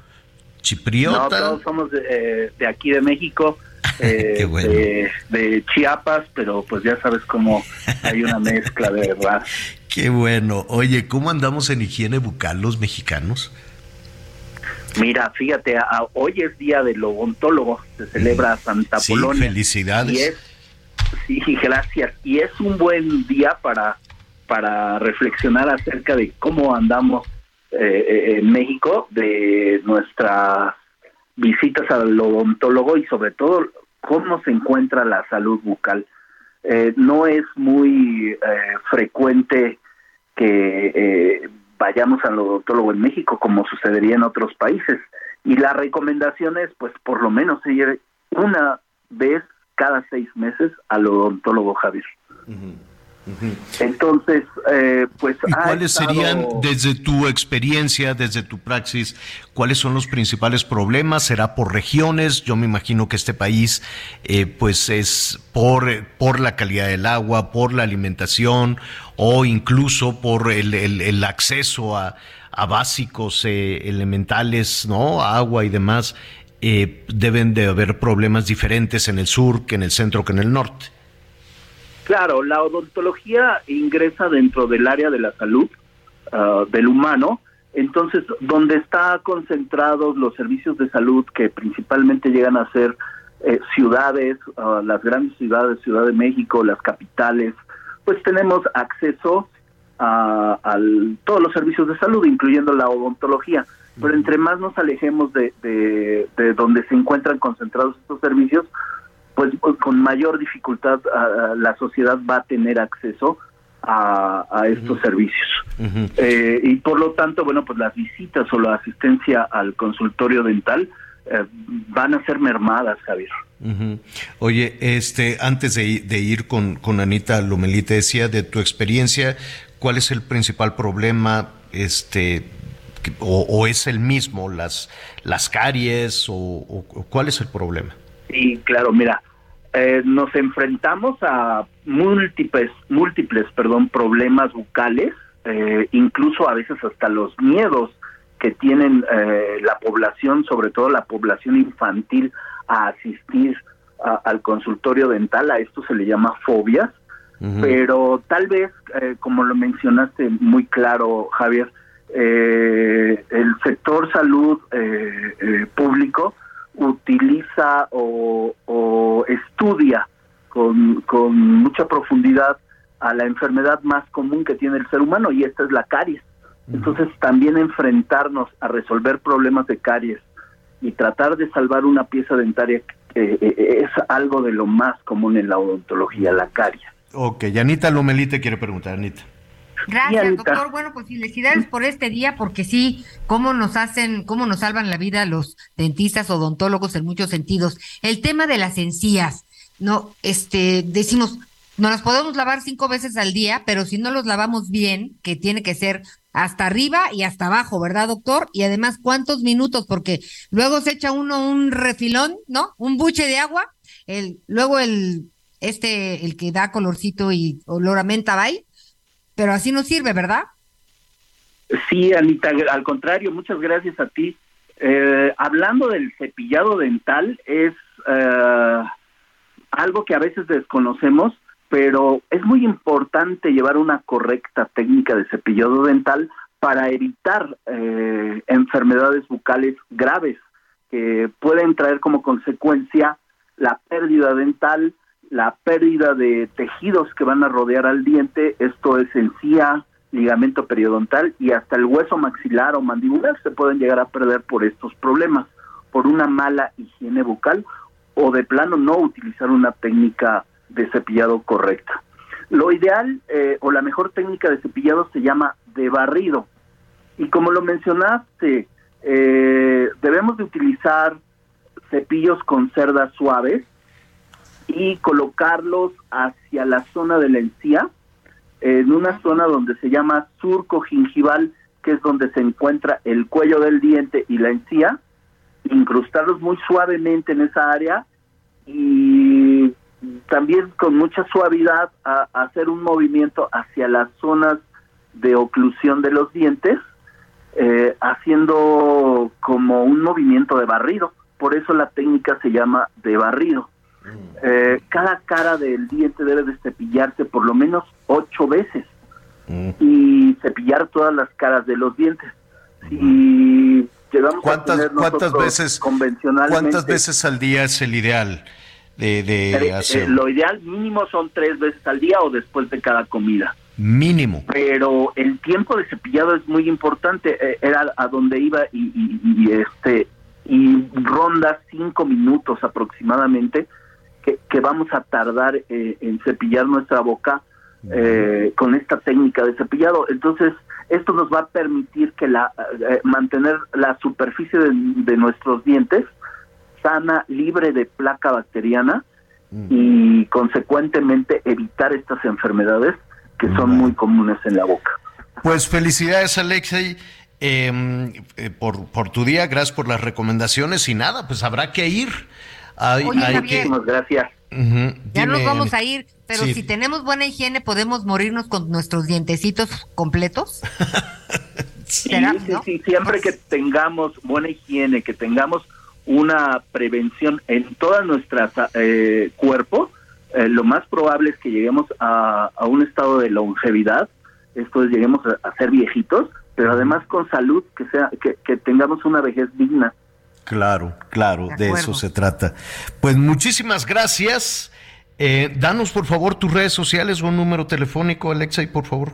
chipriota? No, todos somos de, de aquí de México. Eh, de, Chiapas, pero pues ya sabes cómo hay una mezcla de verdad. Qué bueno. Oye, ¿cómo andamos en higiene bucal los mexicanos? Mira, fíjate, hoy es día del odontólogo, se celebra Santa sí, Felicidades. sí, gracias. Y es un buen día para, para reflexionar acerca de cómo andamos eh, eh, en México, de nuestras visitas al odontólogo y sobre todo cómo se encuentra la salud bucal. Eh, no es muy eh, frecuente que eh, vayamos al odontólogo en México como sucedería en otros países y la recomendación es pues por lo menos ir una vez cada seis meses al odontólogo Javier. Entonces, eh, pues... ¿Y cuáles serían, desde tu experiencia, desde tu praxis, cuáles son los principales problemas? ¿Será por regiones? Yo me imagino que este país, eh, pues es por, por la calidad del agua, por la alimentación o incluso por el, el, acceso a, a básicos eh, elementales, ¿no? Agua y demás. deben de haber problemas diferentes en el sur que en el centro que en el norte. Claro, la odontología ingresa dentro del área de la salud ah, del humano, entonces donde está concentrados los servicios de salud que principalmente llegan a ser eh, ciudades, ah, las grandes ciudades, Ciudad de México, las capitales, pues tenemos acceso a, todos los servicios de salud, incluyendo la odontología. Pero entre más nos alejemos de, de donde se encuentran concentrados estos servicios, pues con mayor dificultad la sociedad va a tener acceso a, estos servicios. Eh, y por lo tanto, bueno, pues las visitas o la asistencia al consultorio dental eh, van a ser mermadas, Javier. Oye, este, antes de, ir con, con Anita Lomelí, te decía de tu experiencia, ¿cuál es el principal problema, este, o, es el mismo, las, las caries, o cuál es el problema? Sí, claro, mira, eh, nos enfrentamos a múltiples, múltiples, perdón, problemas bucales, eh, incluso a veces hasta los miedos que tienen eh, la población, sobre todo la población infantil, a asistir al consultorio dental. A esto se le llama fobias, pero tal vez, como lo mencionaste muy claro, Javier, el sector salud público utiliza o, estudia con, con, mucha profundidad a la enfermedad más común que tiene el ser humano y esta es la caries. Entonces también enfrentarnos a resolver problemas de caries y tratar de salvar una pieza dentaria eh, eh, es algo de lo más común en la odontología, la caries. Ok, Anita Lomelite quiere preguntar, Anita. Gracias, doctor. Bueno, pues felicidades por este día, porque sí, cómo nos hacen, cómo nos salvan la vida los dentistas, odontólogos en muchos sentidos. El tema de las encías, no, este, decimos, no las podemos lavar cinco veces al día, pero si no los lavamos bien, que tiene que ser hasta arriba y hasta abajo, ¿verdad, doctor? Y además, ¿cuántos minutos? Porque luego se echa uno un refilón, ¿no? Un buche de agua, el, luego el, este, el que da colorcito y olor a menta, ¿va? Pero así no sirve, ¿verdad? Sí, Anita, al contrario, muchas gracias a ti. Eh, hablando del cepillado dental, es eh, algo que a veces desconocemos, pero es muy importante llevar una correcta técnica de cepillado dental para evitar eh, enfermedades bucales graves que pueden traer como consecuencia la pérdida dental, la pérdida de tejidos que van a rodear al diente, esto es encía, ligamento periodontal y hasta el hueso maxilar o mandibular se pueden llegar a perder por estos problemas, por una mala higiene bucal o de plano no utilizar una técnica de cepillado correcta. Lo ideal eh, o la mejor técnica de cepillado se llama de barrido y como lo mencionaste, eh, debemos de utilizar cepillos con cerdas suaves y colocarlos hacia la zona de la encía, en una zona donde se llama surco gingival, que es donde se encuentra el cuello del diente y la encía, incrustarlos muy suavemente en esa área y también con mucha suavidad hacer un movimiento hacia las zonas de oclusión de los dientes, eh, haciendo como un movimiento de barrido. Por eso la técnica se llama de barrido. Eh, cada cara del diente debe de cepillarse por lo menos ocho veces y cepillar todas las caras de los dientes. Si llegamos ¿Cuántas, a ¿cuántas veces convencionalmente, cuántas veces al día es el ideal de, de eh, hacer? lo ideal mínimo son tres veces al día o después de cada comida. Mínimo. Pero el tiempo de cepillado es muy importante. eh, era a donde iba y, y- y, este y ronda cinco minutos aproximadamente que, que vamos a tardar eh, en cepillar nuestra boca eh, con esta técnica de cepillado. Entonces, esto nos va a permitir que la eh, mantener la superficie de, de nuestros dientes sana, libre de placa bacteriana y consecuentemente evitar estas enfermedades que son muy comunes en la boca. Pues felicidades, Alexei, eh, eh, por, por tu día, gracias por las recomendaciones y nada, pues habrá que ir. Hay, Oye, hay Javier. que... gracias. Ya nos vamos a ir, pero Sí. si tenemos buena higiene, ¿podemos morirnos con nuestros dientecitos completos? Sí, ¿Será, sí, no? sí, siempre que tengamos buena higiene, que tengamos una prevención en todo nuestro cuerpo, eh, lo más probable es que lleguemos a, a un estado de longevidad, esto es, lleguemos a, a ser viejitos, pero además con salud, que sea que, que tengamos una vejez digna. Claro, claro, De eso se trata. Pues muchísimas gracias. Eh, danos, por favor, tus redes sociales o un número telefónico, Alexei, por favor.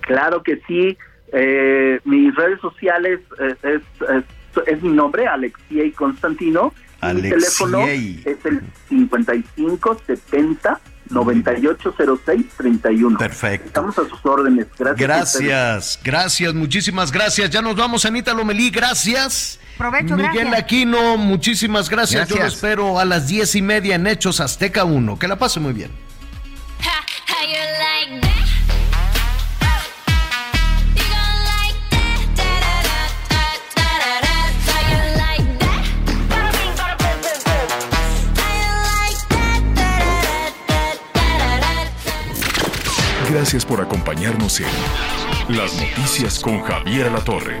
Claro que sí. Eh, mis redes sociales eh, es, es, es mi nombre, Alexiei Constantino. y Mi teléfono es el 55 70 9806 31. Perfecto. Estamos a sus órdenes. Gracias. Gracias, gracias, muchísimas gracias. Ya nos vamos, Anita Lomelí, gracias. Provecho, Miguel gracias. Aquino, muchísimas gracias. Yo lo Gracias. espero a las diez y media en Hechos Azteca 1. Que la pase muy bien. Gracias por acompañarnos en Las Noticias con Javier Alatorre.